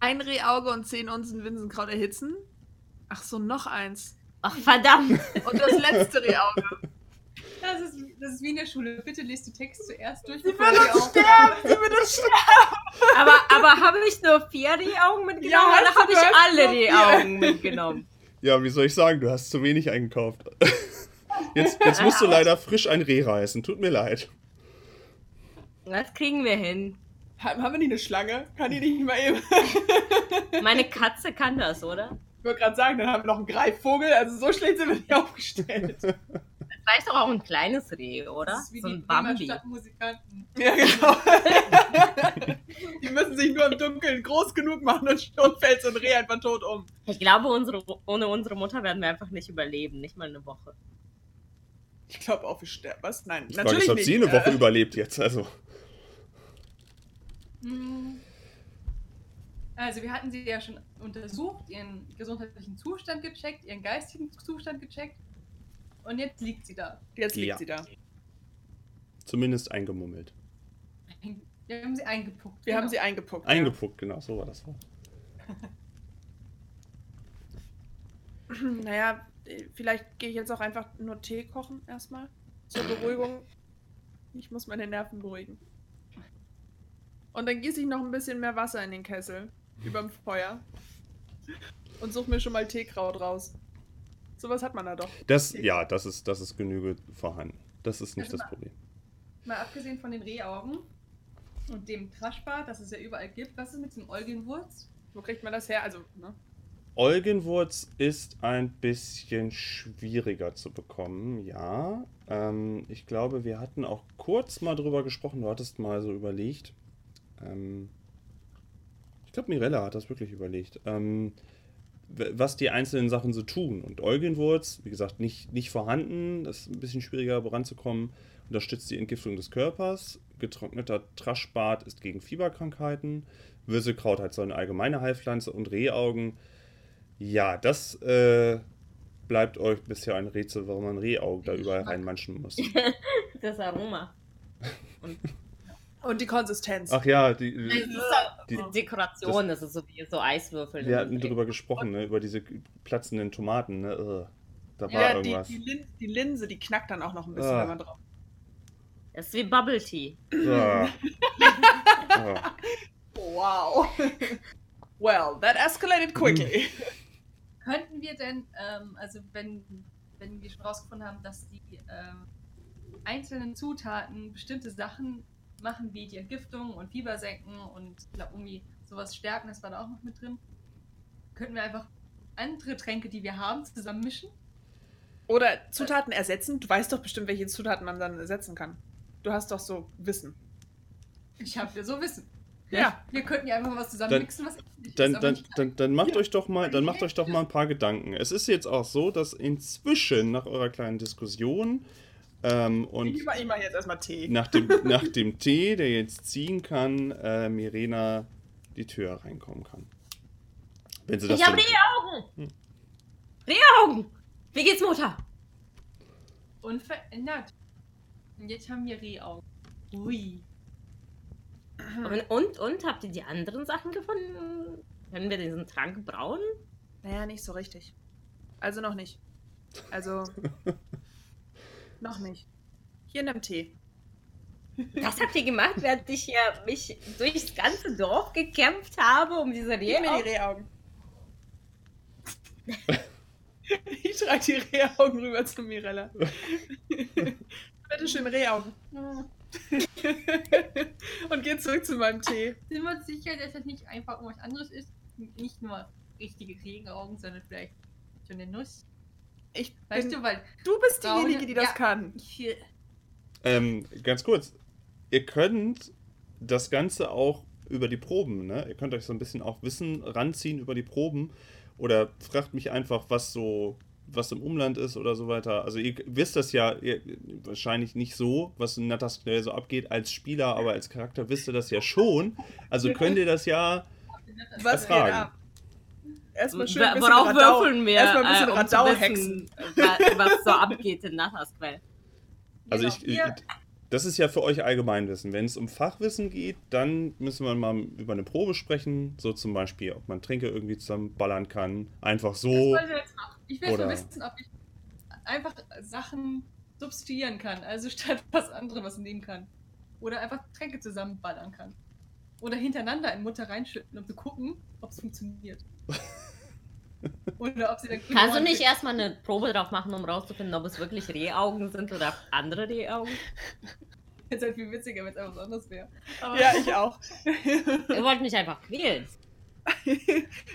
Ein Rehauge und zehn Unzen Winsenkraut erhitzen. Ach so, noch eins. Ach, verdammt. Und das letzte Rehauge. Das ist, das ist wie in der Schule. Bitte lest den Text zuerst durch. Sie ihr uns sterben! Sie wird uns sterben! Aber, aber habe ich nur vier Rehaugen mitgenommen Ja, oder habe ich alle. Rehaugen mitgenommen? Ja, wie soll ich sagen, du hast zu wenig eingekauft. Jetzt, jetzt musst du leider frisch ein Reh reißen. Tut mir leid. Das kriegen wir hin. Haben haben wir nicht eine Schlange? Kann die nicht mal eben? Meine Katze kann das, oder? Ich wollte gerade sagen, dann haben wir noch einen Greifvogel. Also so schlecht sind wir nicht aufgestellt. Vielleicht doch auch ein kleines Reh, oder? Das ist wie So die ein Bremer Bambi. Stadtmusikanten. Ja, genau. die müssen sich nur im Dunkeln groß genug machen und schon fällt so ein Reh einfach tot um. Ich glaube, unsere, ohne unsere Mutter werden wir einfach nicht überleben. Nicht mal eine Woche. Ich glaube auch, wir sterben. Was? Nein, Frage natürlich ob nicht. sie eine Woche Äh, überlebt jetzt. Also, Hm. Also, wir hatten sie ja schon untersucht, ihren gesundheitlichen Zustand gecheckt, ihren geistigen Zustand gecheckt. Und jetzt liegt sie da. Jetzt liegt Ja. sie da. zumindest eingemummelt. Wir haben sie eingepuckt. Wir genau. haben sie eingepuckt. Eingepuckt, genau, so war das. Ja. Naja, vielleicht gehe ich jetzt auch einfach nur Tee kochen erstmal. Zur Beruhigung. Ich muss meine Nerven beruhigen. Und dann gieße ich noch ein bisschen mehr Wasser in den Kessel. Überm Feuer. Und suche mir schon mal Teekraut raus. Sowas hat man da doch. Das, ja, das ist, das ist Genüge vorhanden. Das ist nicht Also das mal- Problem. Mal abgesehen von den Rehaugen und dem Traschbart, das es ja überall gibt, was ist mit dem Eugenwurz? Wo kriegt man das her? Also, ne? Eugenwurz ist ein bisschen schwieriger zu bekommen, ja. Ähm, ich glaube, wir hatten auch kurz mal drüber gesprochen. Du hattest mal so überlegt. Ähm, Ich glaube, Mirella hat das wirklich überlegt. Ähm, was die einzelnen Sachen so tun. Und Eugenwurz, wie gesagt, nicht, nicht vorhanden. Das ist ein bisschen schwieriger voranzukommen. Unterstützt die Entgiftung des Körpers. Getrockneter Traschbart ist gegen Fieberkrankheiten. Würselkraut hat so eine allgemeine Heilpflanze. Und Rehaugen, ja, das äh, bleibt euch bisher ein Rätsel, warum man Rehaugen da überall reinmanschen muss. Das Aroma. Und die Konsistenz. Ach ja, die, Das ist Die- die Dekoration, das ist so wie so Eiswürfel. wir hatten drüber gesprochen, ne, über diese platzenden Tomaten. Ne? Ugh, da war ja, die, irgendwas. die, Lin die Linse, die knackt dann auch noch ein bisschen, Ah. wenn man drauf. Das ist wie Bubble Tea. Ah. Ah. Wow. well, that escalated quickly. Könnten wir denn, ähm, also wenn, wenn wir schon rausgefunden haben, dass die ähm, einzelnen Zutaten bestimmte Sachen machen, wie die Entgiftung und Fieber senken und ich glaube irgendwie sowas stärken, das war da auch noch mit drin, könnten wir einfach andere Tränke, die wir haben, zusammenmischen? Oder Zutaten ersetzen. Du weißt doch bestimmt, welche Zutaten man dann ersetzen kann. Du hast doch so Wissen. Ich habe ja so Wissen. Ja. Wir könnten ja einfach was zusammenmixen, was ähnlich Dann, ist, aber dann, nicht dann, dann macht euch doch mal, dann macht euch doch mal ein paar Gedanken. Es ist jetzt auch so, dass inzwischen nach eurer kleinen Diskussion ähm, und ich mache mach jetzt erstmal Tee. nach dem, nach dem Tee, der jetzt ziehen kann, äh, Mirena die Tür reinkommen kann. Wenn sie das Ich habe Rehaugen! Hm. Rehaugen! Wie geht's, Mutter? unverändert. Und jetzt haben wir Rehaugen. Ui. Und, und, und, habt ihr die anderen Sachen gefunden? Können wir diesen Trank brauen? Naja, nicht so richtig. Also noch nicht. Also. noch nicht. Hier in dem Tee. Das habt ihr gemacht, während ich hier mich durchs ganze Dorf gekämpft habe, um diese Gib mir Rehaugen. die Rehaugen. ich trage die Rehaugen rüber zu Mirella. Bitte schön, Rehaugen. Und geh zurück zu meinem Tee. Sind wir uns sicher, dass das nicht einfach irgendwas anderes ist? Nicht nur richtige Regenaugen, sondern vielleicht so eine Nuss. Ich Weißt bin, du, weil du bist Braune- diejenige, die das ja. kann. hier. Ähm, ganz kurz. Ihr könnt das Ganze auch über die Proben, ne? Ihr könnt euch so ein bisschen auch Wissen ranziehen über die Proben. Oder fragt mich einfach, was so, was im Umland ist oder so weiter. Also ihr wisst das ja ihr, wahrscheinlich nicht so, was in Nattersknell so abgeht als Spieler, aber als Charakter wisst ihr das ja schon. Also könnt ihr das ja. Was Erfragen. ab? Erstmal schön ein bisschen Worauf Radau, würfeln wir, erstmal ein bisschen äh, um Radau wissen, was so abgeht in Nattersquell? Also Genau, ich, wir- das ist ja für euch Allgemeinwissen. Wenn es um Fachwissen geht, dann müssen wir mal über eine Probe sprechen. So zum Beispiel, ob man Tränke irgendwie zusammenballern kann. Einfach Das so. wollen wir jetzt machen. Ich will Oder- nur wissen, ob ich einfach Sachen substituieren kann. Also statt was anderes was nehmen kann. Oder einfach Tränke zusammenballern kann. Oder hintereinander in Mutter reinschütten, um zu gucken, ob es funktioniert. Oder ob sie dann. Kannst du nicht erstmal eine Probe drauf machen, um rauszufinden, ob es wirklich Rehaugen sind oder andere Rehaugen? Jetzt halt viel witziger, wenn es einfach was anderes wäre. Ja, ich auch. Ihr wollt mich einfach quälen.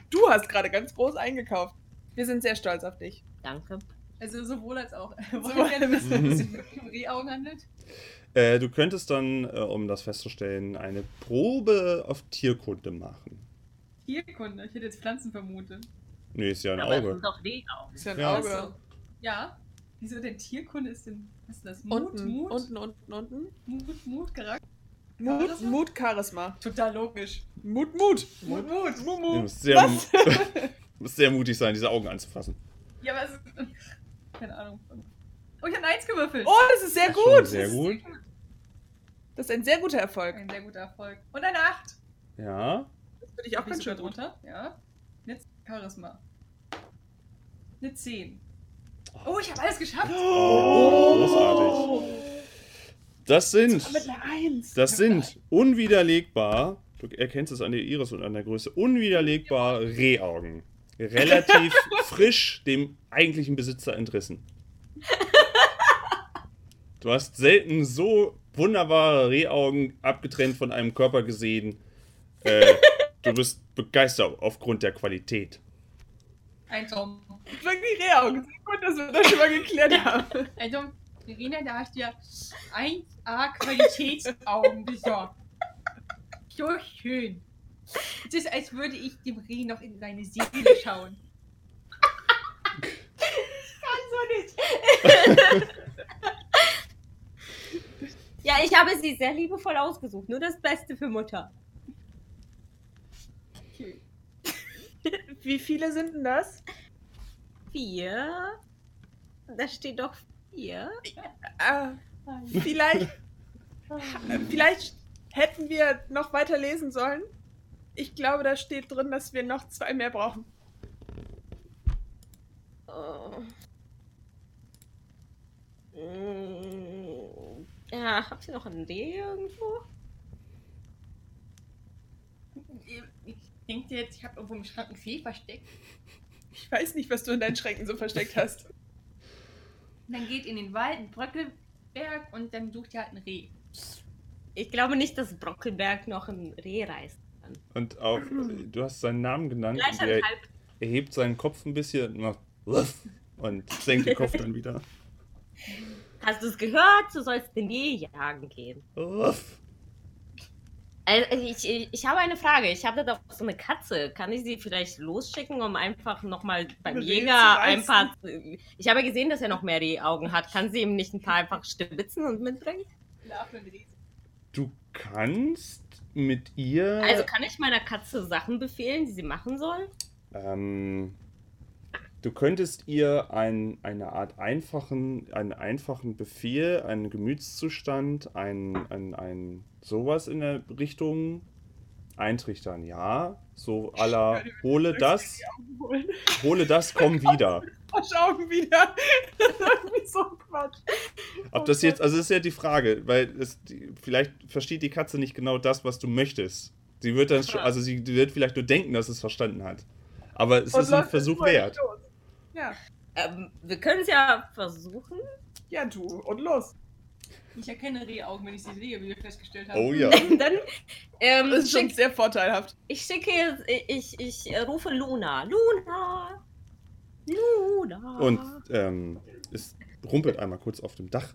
du hast gerade ganz groß eingekauft. Wir sind sehr stolz auf dich. Danke. Also sowohl als auch. So- Wollen wir gerne wissen, ob es sich um Rehaugen handelt? Äh, du könntest dann, äh, um das festzustellen, eine Probe auf Tierkunde machen. Tierkunde. Ich hätte jetzt Pflanzen vermutet. Nee, ist ja ein Aber es Auge. sind doch Rehaugen. Ist ja ein Ja. Auge. Ja. Wieso denn Tierkunde ist denn. Was ist das? Mut, Unten, Mut, unten, unten, unten. Mut, Mut, Charakter. Mut, Charisma? Mut, Charisma. Total logisch. Mut, Mut. Mut, Mut. Du Mut. musst sehr, Was? musst sehr mutig sein, diese Augen anzufassen. Ja, aber es ist. Keine Ahnung. Oh, ich habe ein Eins gewürfelt. Oh, das ist sehr Das ist gut. Sehr gut. Das ist ein sehr guter Erfolg. Ein sehr guter Erfolg. Und eine Acht. Ja. Das finde ich auch ganz schön drunter. Ja. Jetzt Charisma. Eine 10. Oh, ich habe alles geschafft. Oh, großartig. Das sind, Mit einer Eins. das sind unwiderlegbar, du erkennst es an der Iris und an der Größe, unwiderlegbar Rehaugen. Relativ frisch dem eigentlichen Besitzer entrissen. Du hast selten so wunderbare Rehaugen abgetrennt von einem Körper gesehen. Äh, du bist begeistert aufgrund der Qualität. Ein Tom. Wirklich Rehaugen. Gut, dass wir das schon mal geklärt haben. Ein Tom. Verena, da hast du ja 1A Qualitätsaugen besorgt. So schön. Es ist, als würde ich dem Reh noch in seine Seele schauen. Ja, ich habe sie sehr liebevoll ausgesucht. Nur das Beste für Mutter. Okay. Wie viele sind denn das? Vier. Da steht doch vier. Äh, vielleicht, vielleicht hätten wir noch weiter lesen sollen. Ich glaube, da steht drin, dass wir noch zwei mehr brauchen. Oh. Ja, habt ihr noch ein D irgendwo? Ich denke jetzt, ich habe irgendwo im Schrank ein Fee versteckt. Ich weiß nicht, was du in deinen Schränken so versteckt hast. Dann geht in den Wald, ein Bröckelberg und dann sucht ihr halt ein Reh. Ich glaube nicht, dass Brockelberg noch ein Reh reißt. Und auch, du hast seinen Namen genannt. Und er halb. erhebt seinen Kopf ein bisschen und macht und senkt den Kopf dann wieder. Hast du es gehört? Du sollst den Reh jagen gehen. Also, ich, ich, ich habe eine Frage. Ich habe da doch so eine Katze. Kann ich sie vielleicht losschicken, um einfach nochmal beim Eine Rehe Jäger zu ein paar. Ich habe gesehen, dass er noch mehr Rehaugen hat. Kann sie ihm nicht ein paar einfach stibitzen und mitbringen? Du kannst mit ihr. Also kann ich meiner Katze Sachen befehlen, die sie machen soll? Ähm, du könntest ihr ein, eine Art einfachen, einen einfachen Befehl, einen Gemütszustand, ein, ein, ein sowas in der Richtung eintrichtern. Ja, so aller hole das, hole das, komm wieder. Augen wieder. Irgendwie so ein Quatsch. Ob das jetzt, also das ist ja die Frage, weil es, die, vielleicht versteht die Katze nicht genau das, was du möchtest. Sie wird dann schon, also sie wird vielleicht nur denken, dass es verstanden hat. Aber es Und ist ein Versuch wert. Ja. Ähm, wir können es ja versuchen. Ja, du. Und los. Ich erkenne Rehaugen, wenn ich sie sehe, wie wir festgestellt haben. Oh ja. Dann ähm, Das ist schon sehr vorteilhaft. ich schicke, ich, ich, ich rufe Luna. Luna! Luna! Und ähm, es rumpelt einmal kurz auf dem Dach,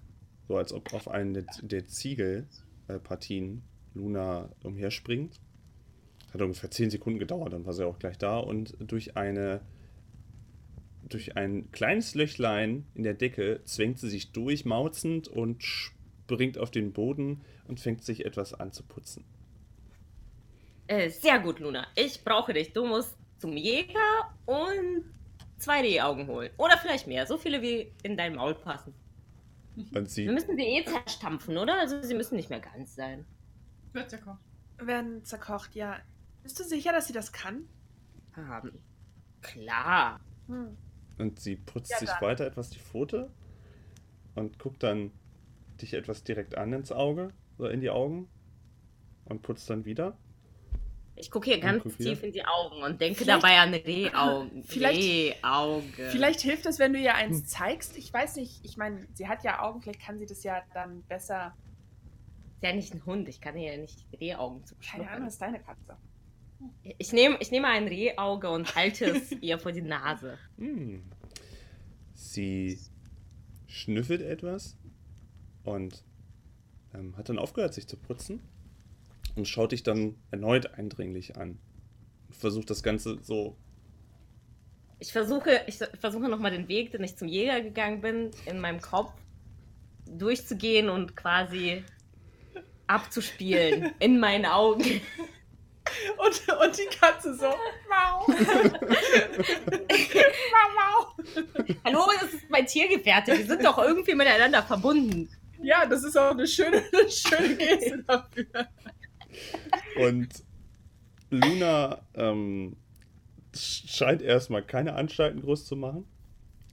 so als ob auf einen der, der Ziegelpartien Luna umherspringt. Hat ungefähr 10 Sekunden gedauert, dann war sie auch gleich da und durch eine durch ein kleines Löchlein in der Decke zwängt sie sich durch, mauzend und springt auf den Boden und fängt sich etwas an zu putzen. Äh, sehr gut, Luna. Ich brauche dich. Du musst zum Jäger und zwei Rehaugen holen. Oder vielleicht mehr. So viele, wie in dein Maul passen. Und sie Wir müssen sie eh zerstampfen, oder? Also sie müssen nicht mehr ganz sein. Wird zerkocht. Werden zerkocht, ja. Bist du sicher, dass sie das kann? Ähm, klar. Hm. Und sie putzt Ja, sich dann. weiter etwas die Pfote und guckt dann dich etwas direkt an ins Auge, so in die Augen und putzt dann wieder. Ich gucke hier ganz guck hier. tief in die Augen und denke Vielleicht- dabei an Rehaugen. Vielleicht- Rehauge. Vielleicht hilft es, wenn du ihr eins zeigst. Ich weiß nicht, ich meine, sie hat ja Augen, vielleicht kann sie das ja dann besser. Ist ja nicht ein Hund. Ich kann ihr ja nicht Rehaugen Keine zuschnuppern. Ahnung, das ist deine Katze. Ich nehme ich nehme ein Rehauge und halte es ihr vor die Nase. Hm. Sie schnüffelt etwas und ähm, hat dann aufgehört, sich zu putzen und schaut dich dann erneut eindringlich an. Und versucht das Ganze so. Ich versuche, ich versuche nochmal den Weg, den ich zum Jäger gegangen bin, in meinem Kopf durchzugehen und quasi abzuspielen in meinen Augen. Und, und die Katze so. Mau. mau, mau. Hallo, das ist mein Tiergefährte. Wir sind doch irgendwie miteinander verbunden. Ja, das ist auch eine schöne, eine schöne Geste dafür. Und Luna ähm, scheint erstmal keine Anstalten groß zu machen,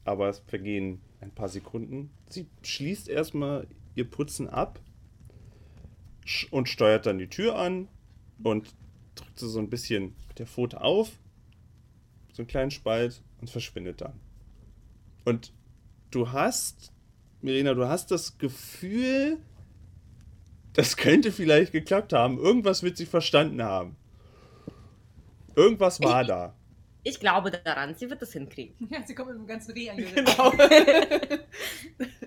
aber es vergehen ein paar Sekunden. Sie schließt erstmal ihr Putzen ab und steuert dann die Tür an und drückt sie so ein bisschen mit der Pfote auf, so einen kleinen Spalt und verschwindet dann. Und du hast, Mirena, du hast das Gefühl, das könnte vielleicht geklappt haben. Irgendwas wird sie verstanden haben. Irgendwas war da. Ich glaube daran, sie wird das hinkriegen. Ja, sie kommt mit einem ganzen Reh angeritten. Genau.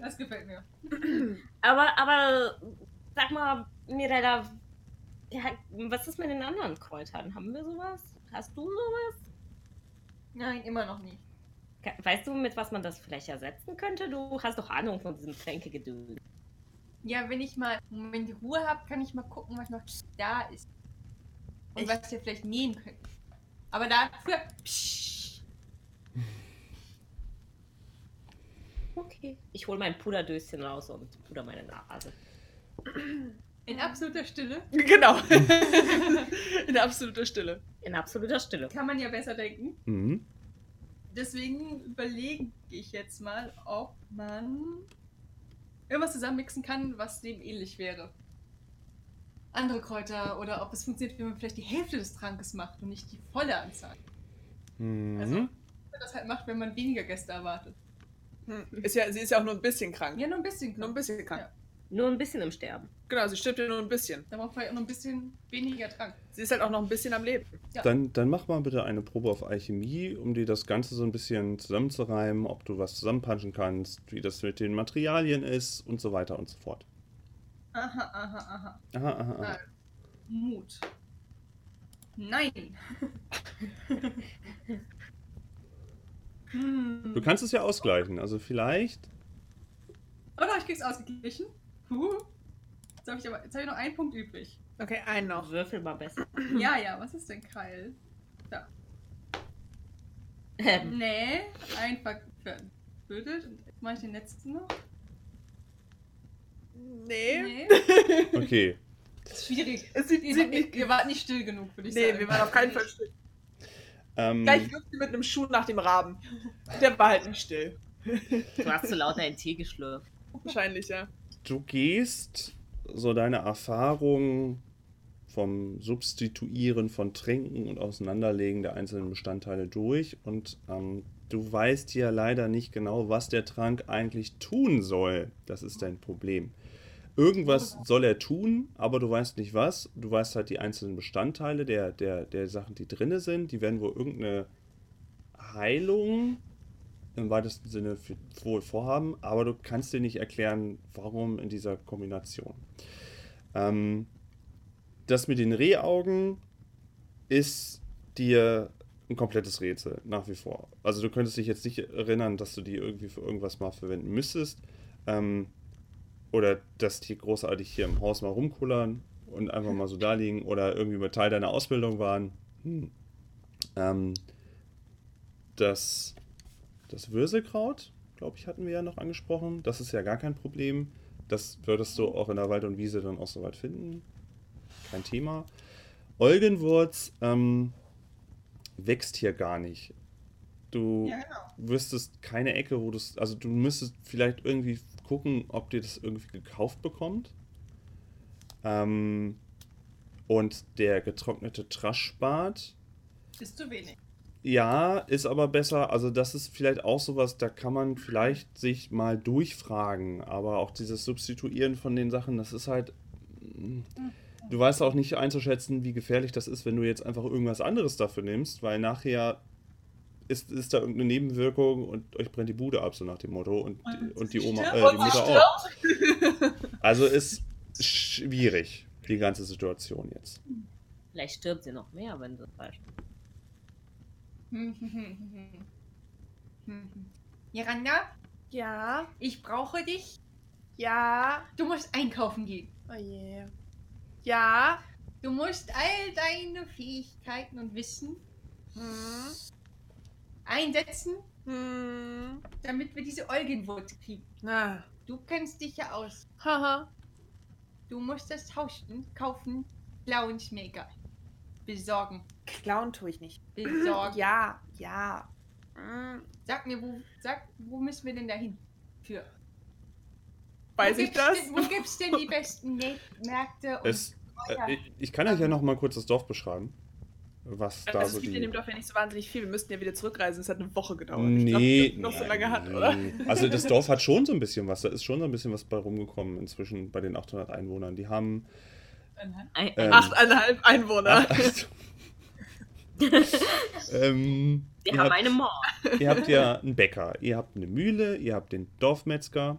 Das gefällt mir. Aber, aber, sag mal, Mirella, Ja, was ist mit den anderen Kräutern? Haben wir sowas? Hast du sowas? Nein, immer noch nicht. Weißt du, mit was man das vielleicht ersetzen könnte? Du hast doch Ahnung von diesem Tränkegedöns. Ja, wenn ich mal einen Moment Ruhe habe, kann ich mal gucken, was noch da ist. Und Ich- was wir vielleicht nähen können. Aber dafür. Psch, Okay. Ich hole mein Puderdöschen raus und puder meine Nase. in absoluter Stille Genau. In absoluter Stille. In absoluter Stille. kann man ja besser denken. Mhm. Deswegen überlege ich jetzt mal, ob man irgendwas zusammenmixen kann, was dem ähnlich wäre. Andere Kräuter oder ob es funktioniert, wenn man vielleicht die Hälfte des Trankes macht und nicht die volle Anzahl. Mhm. Also, wenn man das halt macht, wenn man weniger Gäste erwartet. Hm. Ist ja, sie ist ja auch nur ein bisschen krank. Ja, nur ein bisschen. Nur ein bisschen krank. Ja. Nur ein bisschen im Sterben. Genau, sie stirbt ja nur ein bisschen. Da braucht man ja noch ein bisschen weniger Trank. Sie ist halt auch noch ein bisschen am Leben. Ja. Dann, dann mach mal bitte eine Probe auf Alchemie, um dir das Ganze so ein bisschen zusammenzureimen, ob du was zusammenpanschen kannst, wie das mit den Materialien ist und so weiter und so fort. Aha, aha, aha. Aha, aha, aha. Ah. Mut. Nein. Du kannst es ja ausgleichen, also vielleicht. Oh doch, ich krieg's ausgeglichen. Puh. Jetzt habe ich aber jetzt hab ich noch einen Punkt übrig. Okay, einen noch. Würfel mal besser. Ja, ja, was ist denn Keil? Da. Ähm, Nee, einfach jetzt mache ich den letzten noch. Nee. Nee. Okay. Das ist schwierig. Es sieht, Ihr, sieht nicht. ihr wart nicht still genug, würde ich Nee, sagen. wir waren auf keinen Fall still. Ähm, Gleich wirft sie mit einem Schuh nach dem Raben. Der war halt nicht still. du hast zu laut einen Tee geschlürft. Wahrscheinlich, ja. Du gehst so deine Erfahrung vom Substituieren von Trinken und Auseinanderlegen der einzelnen Bestandteile durch und ähm, du weißt ja leider nicht genau, was der Trank eigentlich tun soll. Das ist dein Problem. Irgendwas soll er tun, aber du weißt nicht was. Du weißt halt die einzelnen Bestandteile der, der, der Sachen, die drinne sind. Die werden wohl irgendeine Heilung im weitesten Sinne wohl vorhaben, aber du kannst dir nicht erklären, warum in dieser Kombination. Ähm, das mit den Rehaugen ist dir ein komplettes Rätsel, nach wie vor. Also du könntest dich jetzt nicht erinnern, dass du die irgendwie für irgendwas mal verwenden müsstest. Ähm, oder dass die großartig hier im Haus mal rumkullern und einfach mal so da liegen oder irgendwie mal Teil deiner Ausbildung waren. Hm. Ähm, das, das Würselkraut, glaube ich, hatten wir ja noch angesprochen. Das ist ja gar kein Problem. Das würdest du auch in der Wald und Wiese dann auch soweit finden. Kein Thema. Eugenwurz ähm, wächst hier gar nicht. Du Ja, genau. wüsstest keine Ecke, wo du es. Also du müsstest vielleicht irgendwie gucken, ob dir das irgendwie gekauft bekommt. Ähm, und der getrocknete Traschbart, Ist zu wenig. Ja, ist aber besser. Also das ist vielleicht auch sowas, da kann man vielleicht sich mal durchfragen. Aber auch dieses Substituieren von den Sachen, das ist halt. mm, Du weißt auch nicht einzuschätzen, wie gefährlich das ist, wenn du jetzt einfach irgendwas anderes dafür nimmst, weil nachher ist, ist da irgendeine Nebenwirkung und euch brennt die Bude ab, so nach dem Motto. Und, Und und die Oma, äh, die Mutter auch. Also ist schwierig, die ganze Situation jetzt. Vielleicht stirbt sie noch mehr, wenn du das falsch machst. Hm, hm, hm, hm, hm. Hm, hm. Miranda, Ja, ich brauche dich. ja. Du musst einkaufen gehen. Oh je. Ja. Du musst all deine Fähigkeiten und Wissen Hm. einsetzen, Hm. damit wir diese Eugenwurz kriegen. Na. Du kennst dich ja aus. Haha. Du musst das tauschen, kaufen, Clownsmaker. Besorgen. Klauen tue ich nicht. Besorgen. Ja, ja. Hm. Sag mir, wo, sag, wo müssen wir denn da hin? Für. Weiß wo ich das? Denn, wo gibt's denn die besten Mä- Märkte und Es, äh, ich, ich kann euch ja noch mal kurz das Dorf beschreiben. Was da Also so es gibt die. in dem Dorf ja nicht so wahnsinnig viel. Wir müssten ja wieder zurückreisen. Es hat eine Woche gedauert. ich glaub, Nee, noch so nein, lange hat, oder? Also das Dorf hat schon so ein bisschen was. Da ist schon so ein bisschen was bei rumgekommen inzwischen bei den 800 Einwohnern. Die haben Ein, Ähm, Achteinhalb Einwohner. Ach, also. ähm, wir ihr, haben habt, eine Mord. ihr habt ja einen Bäcker, ihr habt eine Mühle, ihr habt den Dorfmetzger,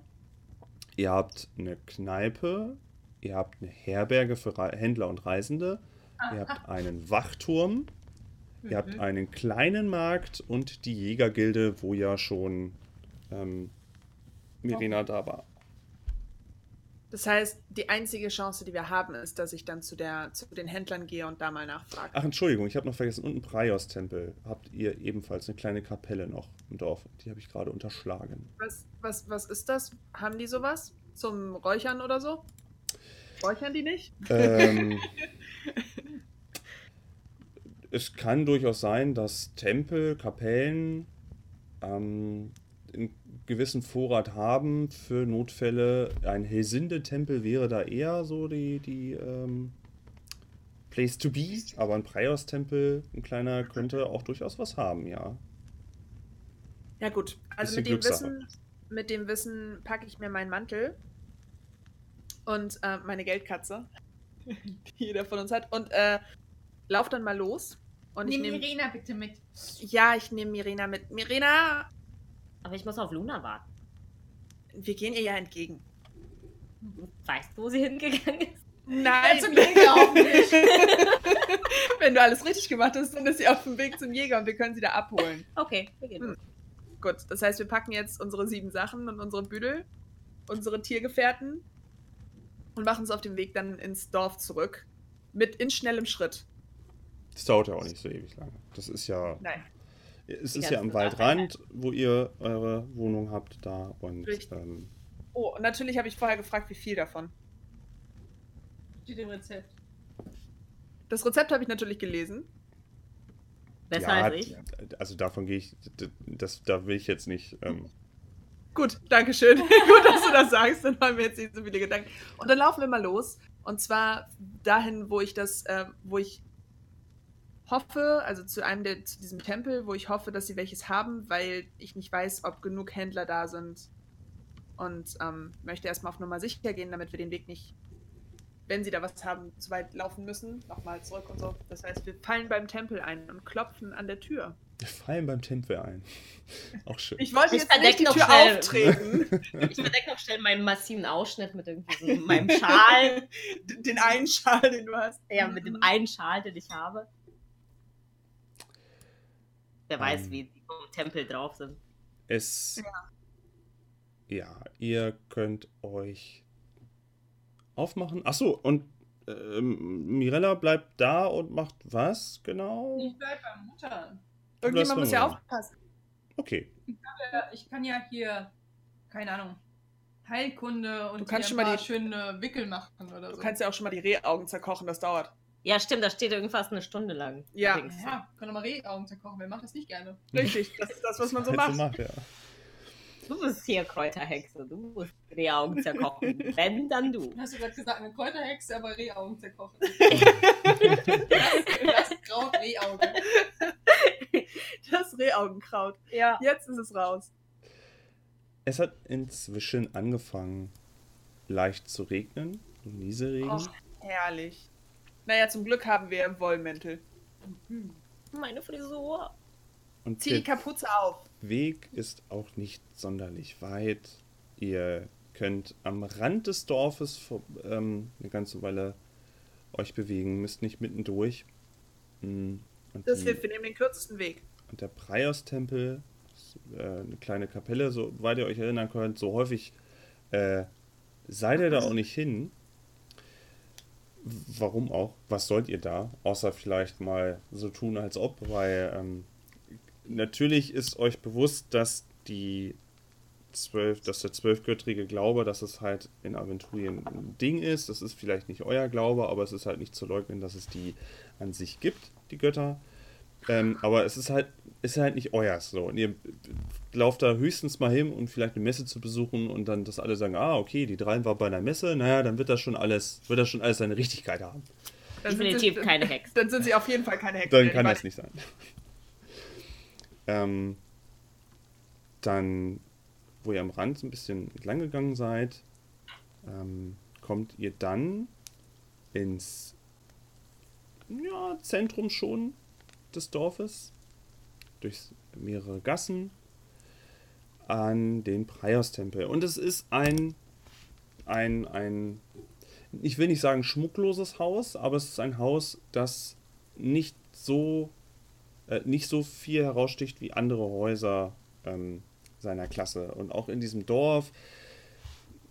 ihr habt eine Kneipe, ihr habt eine Herberge für Re Händler und Reisende, ihr habt einen Wachturm, ihr habt Mhm. einen kleinen Markt und die Jägergilde, wo ja schon ähm, Mirena da war. Das heißt, die einzige Chance, die wir haben, ist, dass ich dann zu, der, zu den Händlern gehe und da mal nachfrage. Ach, Entschuldigung, ich habe noch vergessen, unten Praios-Tempel habt ihr ebenfalls eine kleine Kapelle noch im Dorf. Die habe ich gerade unterschlagen. Was, was, was ist das? Haben die sowas? Zum Räuchern oder so? Räuchern die nicht? ähm, es kann durchaus sein, dass Tempel, Kapellen ähm, gewissen Vorrat haben für Notfälle. Ein Helsinde-Tempel wäre da eher so die, die ähm, Place to be, aber ein Praios-Tempel, ein kleiner, könnte auch durchaus was haben, ja. Ja, gut. Also mit dem. Wissen, mit dem Wissen packe ich mir meinen Mantel und äh, meine Geldkatze, die jeder von uns hat, und äh, lauf dann mal los. Und ich Nimm nehme. Irena bitte mit. Ja, ich nehme Mirena mit. Mirena, Aber ich muss auf Luna warten. wir gehen ihr ja entgegen. Weißt du, wo sie hingegangen ist? Nein, zum Jäger hoffentlich. Wenn du alles richtig gemacht hast, dann ist sie auf dem Weg zum Jäger und wir können sie da abholen. Okay, wir gehen. Hm. Gut, das heißt, wir packen jetzt unsere sieben Sachen und unsere Büdel, unsere Tiergefährten und machen uns auf dem Weg dann ins Dorf zurück. Mit in schnellem Schritt. Das dauert ja auch nicht so ewig lange. Das ist ja. Nein. Es ist ja am Waldrand, wo ihr eure Wohnung habt da und ähm, Oh, und natürlich habe ich vorher gefragt, wie viel davon. Steht im Rezept. Das Rezept habe ich natürlich gelesen. Besser ja, als ich. also davon gehe ich, das, da will ich jetzt nicht. Ähm, Gut, danke schön. Gut, dass du das sagst. Dann haben wir jetzt nicht so viele Gedanken. Und dann laufen wir mal los. Und zwar dahin, wo ich das, äh, wo ich hoffe, also zu einem der, zu diesem Tempel, wo ich hoffe, dass sie welches haben, weil ich nicht weiß, ob genug Händler da sind. Und ähm, möchte erstmal auf Nummer sicher gehen, damit wir den Weg nicht, wenn sie da was haben, zu weit laufen müssen. Nochmal zurück und so. Das heißt, wir fallen beim Tempel ein und klopfen an der Tür. wir fallen beim Tempel ein. Auch schön. Ich wollte Ich jetzt nicht die Tür noch schnell. auftreten. Ich verdecke noch schnell meinen massiven Ausschnitt mit irgendwie so meinem Schal. den einen Schal, den du hast. Ja, mit dem einen Schal, den ich habe. Wer weiß, Ähm. wie die vom Tempel drauf sind. Es. Ja, ihr könnt euch aufmachen. Achso, und ähm, Mirella bleibt da und macht was genau? Ich bleib bei Mutter. Irgendjemand muss ja aufpassen. Okay. Äh, Ich kann ja hier, keine Ahnung, Heilkunde und Du kannst schon mal die- schöne Wickel machen oder Du so. kannst ja auch schon mal die Rehaugen zerkochen, das dauert. Ja, stimmt, da steht irgendwas eine Stunde lang. Ja. Ja, können doch mal Rehaugen zerkochen. Wer macht das nicht gerne? Richtig, das ist das, was man so Halt macht. ja. Du bist hier Kräuterhexe, du musst Rehaugen zerkochen. Wenn, dann du. Hast du gerade gesagt, eine Kräuterhexe, aber Rehaugen zerkochen. das, das Kraut Rehaugen. Das Rehaugenkraut. Ja. Jetzt ist es raus. Es hat inzwischen angefangen, leicht zu regnen. So Nieselregen. Och. Herrlich. Naja, zum Glück haben wir Wollmäntel. Meine Frisur. und Zieh die Kapuze auf. Weg ist auch nicht sonderlich weit. Ihr könnt am Rand des Dorfes vor, ähm, eine ganze Weile euch bewegen, müsst nicht mittendurch. Mm, Und, Das hilft, wir nehmen den kürzesten Weg. und der Praios-Tempel, ist, äh, eine kleine Kapelle, soweit ihr euch erinnern könnt, so häufig äh, seid ihr da auch nicht hin. Warum auch? Was sollt ihr da? Außer vielleicht mal so tun, als ob, weil ähm, natürlich ist euch bewusst, dass die zwölf, dass der zwölfgöttrige Glaube, dass es halt in Aventurien ein Ding ist. Das ist vielleicht nicht euer Glaube, aber es ist halt nicht zu leugnen, dass es die an sich gibt, die Götter. Ähm, aber es ist halt, ist halt nicht euers so. Und ihr lauft da höchstens mal hin, um vielleicht eine Messe zu besuchen und dann, dass alle sagen, ah, okay, die drei war bei einer Messe, naja, dann wird das schon alles, wird das schon alles seine Richtigkeit haben. Dann sind Definitiv sie, keine Hexe. Dann sind sie auf jeden Fall keine Hexen. Dann kann das nicht sein. ähm, dann, wo ihr am Rand ein bisschen entlang gegangen seid, ähm, kommt ihr dann ins ja, Zentrum schon des Dorfes, durch mehrere Gassen, an den Praios-Tempel. Und es ist ein, ein, ein, ich will nicht sagen schmuckloses Haus, aber es ist ein Haus, das nicht so, äh, nicht so viel heraussticht wie andere Häuser ähm, seiner Klasse. Und auch in diesem Dorf,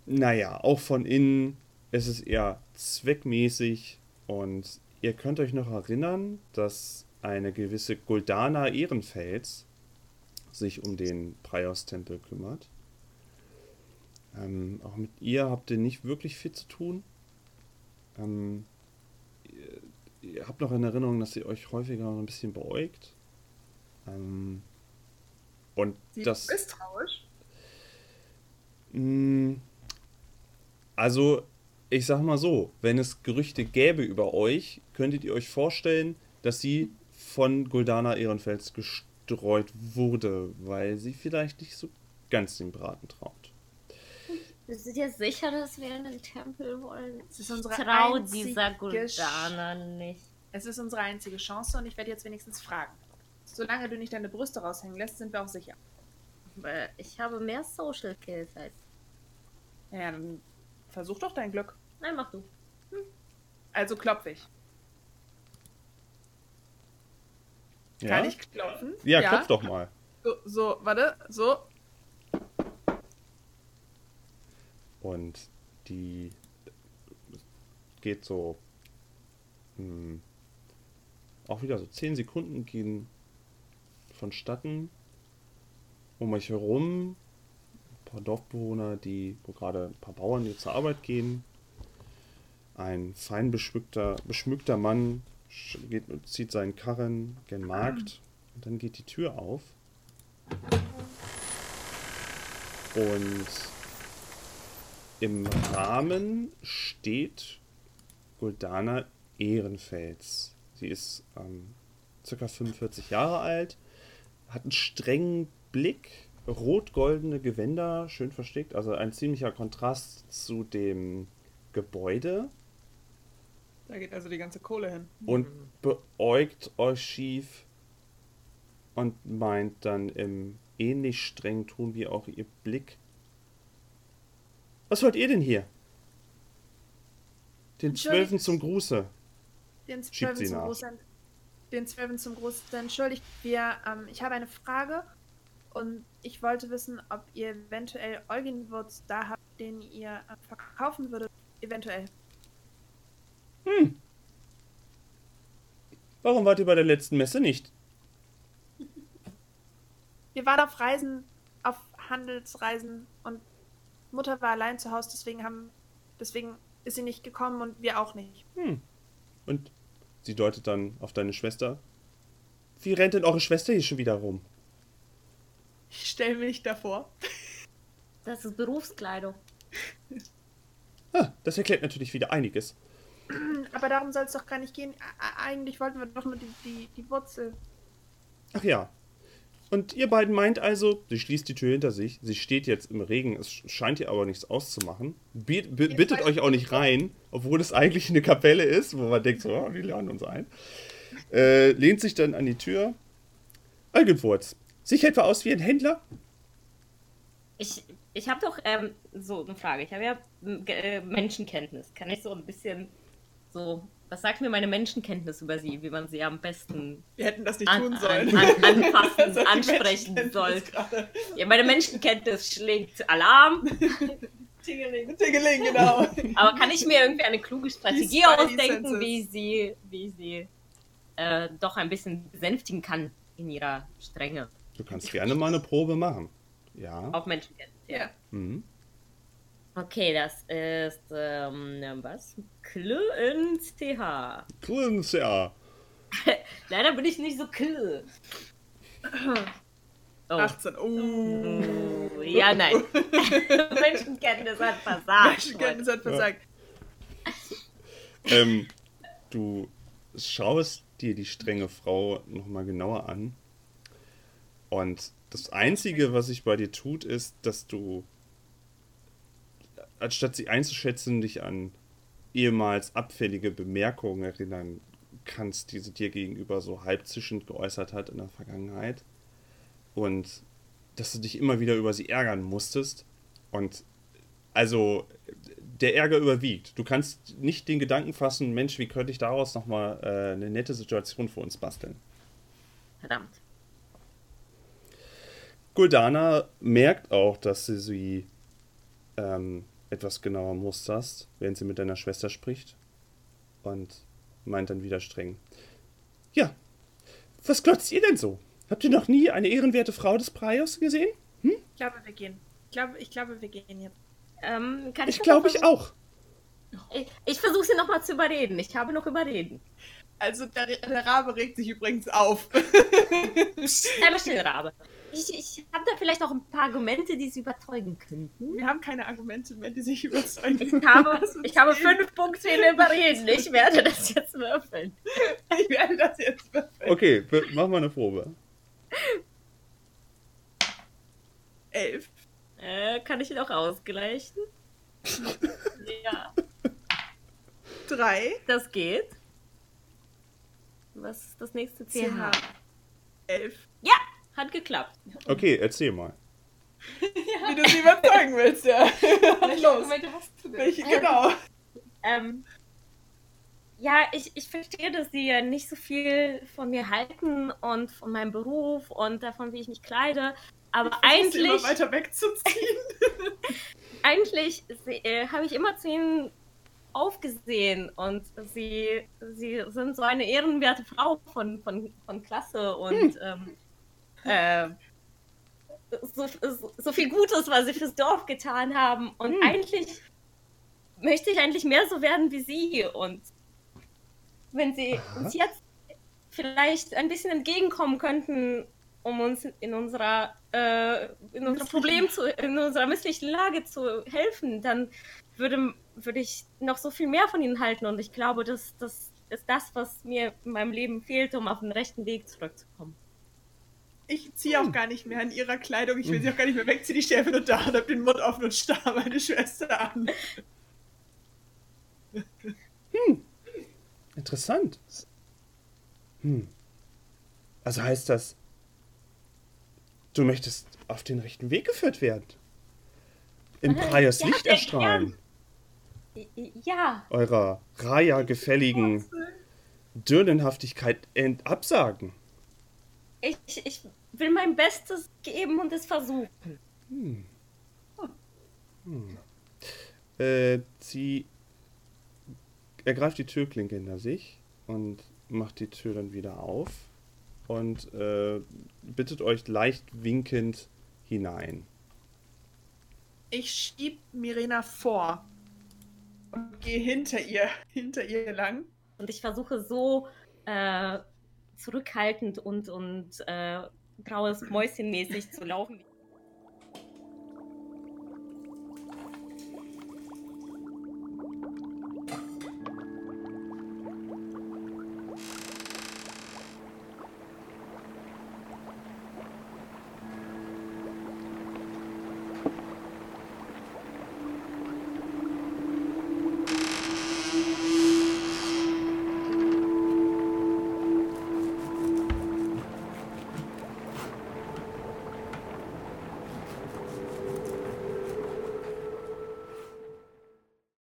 naja, auch von innen ist es eher zweckmäßig und ihr könnt euch noch erinnern, dass eine gewisse Guldana Ehrenfels sich um den Prios-Tempel kümmert. Ähm, auch mit ihr habt ihr nicht wirklich viel zu tun. Ähm, ihr, ihr, habt noch in Erinnerung, dass sie euch häufiger noch ein bisschen beäugt. Ähm, und Sie das. ist misstrauisch. Mm, Also, ich sag mal so, wenn es Gerüchte gäbe über euch, könntet ihr euch vorstellen, dass sie von Guldana Ehrenfels gestreut wurde, weil sie vielleicht nicht so ganz den Braten traut. Bist du dir sicher, dass wir in den Tempel wollen? Es ist unsere ich trau dieser Guldana nicht. Es ist unsere einzige Chance und ich werde jetzt wenigstens fragen. Solange du nicht deine Brüste raushängen lässt, sind wir auch sicher. Aber ich habe mehr Social Kills als. Ja, dann versuch doch dein Glück. Nein, mach du. Also klopf ich. Ja, Kann ich klopfen? ja, klopf doch mal. So, so, warte, so. Und die geht so. Hm, auch wieder so 10 Sekunden gehen vonstatten. Um euch herum ein paar Dorfbewohner, die, wo gerade ein paar Bauern, die zur Arbeit gehen. Ein fein beschmückter, beschmückter Mann geht, und zieht seinen Karren gen Markt. Und dann geht die Tür auf. Und im Rahmen steht Guldana Ehrenfels. Sie ist ähm, ca. 45 Jahre alt, hat einen strengen Blick, rot-goldene Gewänder, schön versteckt, also ein ziemlicher Kontrast zu dem Gebäude Da geht also die ganze Kohle hin. und beäugt euch schief und meint dann im ähnlich strengen Ton wie auch ihr Blick. Was wollt ihr denn hier? Den. Zwölfen zum Gruße. Den Zwölfen zum nach. Gruß. an- Den Zwölfen zum Gruß. Entschuldigt, wir, ähm, ich habe eine Frage und ich wollte wissen, ob ihr eventuell Eugenwurz da habt, den ihr äh, verkaufen würdet. Eventuell. Warum wart ihr bei der letzten Messe nicht? Wir waren auf Reisen, auf Handelsreisen und Mutter war allein zu Hause, deswegen haben, deswegen ist sie nicht gekommen und wir auch nicht. Hm. Und sie deutet dann auf deine Schwester. Wie rennt denn eure Schwester hier schon wieder rum? Ich stelle mich davor. Das ist Berufskleidung. Ah, das erklärt natürlich wieder einiges. Aber darum soll es doch gar nicht gehen. Eigentlich wollten wir doch nur die, die, die Wurzel. Ach ja. Und ihr beiden meint also, sie schließt die Tür hinter sich, sie steht jetzt im Regen, es scheint ihr aber nichts auszumachen. Biet, bi- bittet euch auch nicht rein, obwohl es eigentlich eine Kapelle ist, wo man denkt, so, oh, die laden uns ein. Äh, lehnt sich dann an die Tür. Algenfurz, sieht etwa aus wie ein Händler? Ich, ich habe doch ähm, so eine Frage. Ich habe ja äh, Menschenkenntnis. Kann ich so ein bisschen so. Was sagt mir meine Menschenkenntnis über sie, wie man sie am besten Wir hätten das nicht an, tun an, sollen. an, Das hat die ansprechen soll? Ja, meine Menschenkenntnis schlägt Alarm. Tingeling. Tingeling, genau. Aber kann ich mir irgendwie eine kluge Strategie ausdenken, wie sie, wie sie äh, doch ein bisschen besänftigen kann in ihrer Strenge Du kannst gerne mal eine Probe machen. Ja. auf Menschenkenntnis? Ja. Mhm. Okay, das ist ähm, was? Ja. Leider bin ich nicht so kl. Oh. 18. Uh. Oh, ja, nein. Menschenkenntnis hat versagt. Menschenkenntnis hat versagt. ähm, du schaust dir die strenge Frau nochmal genauer an. Und das Einzige, was sich bei dir tut, ist, dass du, anstatt sie einzuschätzen, dich an ehemals abfällige Bemerkungen erinnern kannst, die sie dir gegenüber so halb zischend geäußert hat in der Vergangenheit. Und dass du dich immer wieder über sie ärgern musstest. Und also der Ärger überwiegt. Du kannst nicht den Gedanken fassen, Mensch, wie könnte ich daraus nochmal äh, eine nette Situation für uns basteln. Verdammt. Guldana merkt auch, dass du sie ähm, etwas genauer musterst, während sie mit deiner Schwester spricht. Und meint dann wieder streng. Ja, was glotzt ihr denn so? Habt ihr noch nie eine ehrenwerte Frau des Praios gesehen? Ich glaube, wir gehen. Ich glaube, ich glaube wir gehen jetzt. Ähm, kann ich Ich glaube mal ich auch. Ich, ich versuche sie nochmal zu überreden. Ich habe noch überreden. Also der, der Rabe regt sich übrigens auf. Einmal still, Rabe. Ich, ich habe da vielleicht noch ein paar Argumente, die sie überzeugen könnten. Wir haben keine Argumente mehr, die sich überzeugen. Ich habe, ich habe fünf Punkte in Überreden. Ich werde das jetzt würfeln. Ich werde das jetzt würfeln. Okay, wir- mach mal eine Probe. Elf. Äh, kann ich noch ausgleichen? ja, Drei. das geht. Was ist das nächste? CH. Elf. Hat geklappt. Okay, erzähl mal. Wie du sie überzeugen willst, ja. Welche Los. Argumente hast du denn? Welche, genau. Ähm, ja, ich, ich verstehe, dass sie ja nicht so viel von mir halten und von meinem Beruf und davon, wie ich mich kleide. Aber Versuchst sie immer eigentlich, weiter wegzuziehen. eigentlich äh, habe ich immer zu ihnen aufgesehen und sie, sie sind so eine ehrenwerte Frau von, von, von Klasse und ähm, äh, so, so, so viel Gutes, was sie fürs Dorf getan haben. Und eigentlich möchte ich eigentlich mehr so werden wie sie. Und wenn sie Aha. uns jetzt vielleicht ein bisschen entgegenkommen könnten, um uns in unserer, äh, in unserem Problem zu, in unserer misslichen Lage zu helfen, dann würde, würde ich noch so viel mehr von ihnen halten. Und ich glaube, das, das ist das, was mir in meinem Leben fehlt, um auf den rechten Weg zurückzukommen. Ich ziehe auch gar nicht mehr an ihrer Kleidung. Ich will sie auch gar nicht mehr wegziehen. Ich stehe einfach nur da und hab den Mund offen und starr meine Schwester an. Interessant. Hm. Also heißt das, du möchtest auf den rechten Weg geführt werden? Im Praios ja, Licht erstrahlen, Ja, eurer Raya-gefälligen Dirnenhaftigkeit ent- absagen. ich, ich will mein Bestes geben und es versuchen. Hm. Hm. Äh, sie ergreift die Türklinke hinter sich und macht die Tür dann wieder auf und äh, bittet euch leicht winkend hinein. Ich schieb Mirena vor und gehe hinter ihr, hinter ihr lang. Und ich versuche so äh, zurückhaltend und, und äh, graues Mäuschenmäßig zu laufen.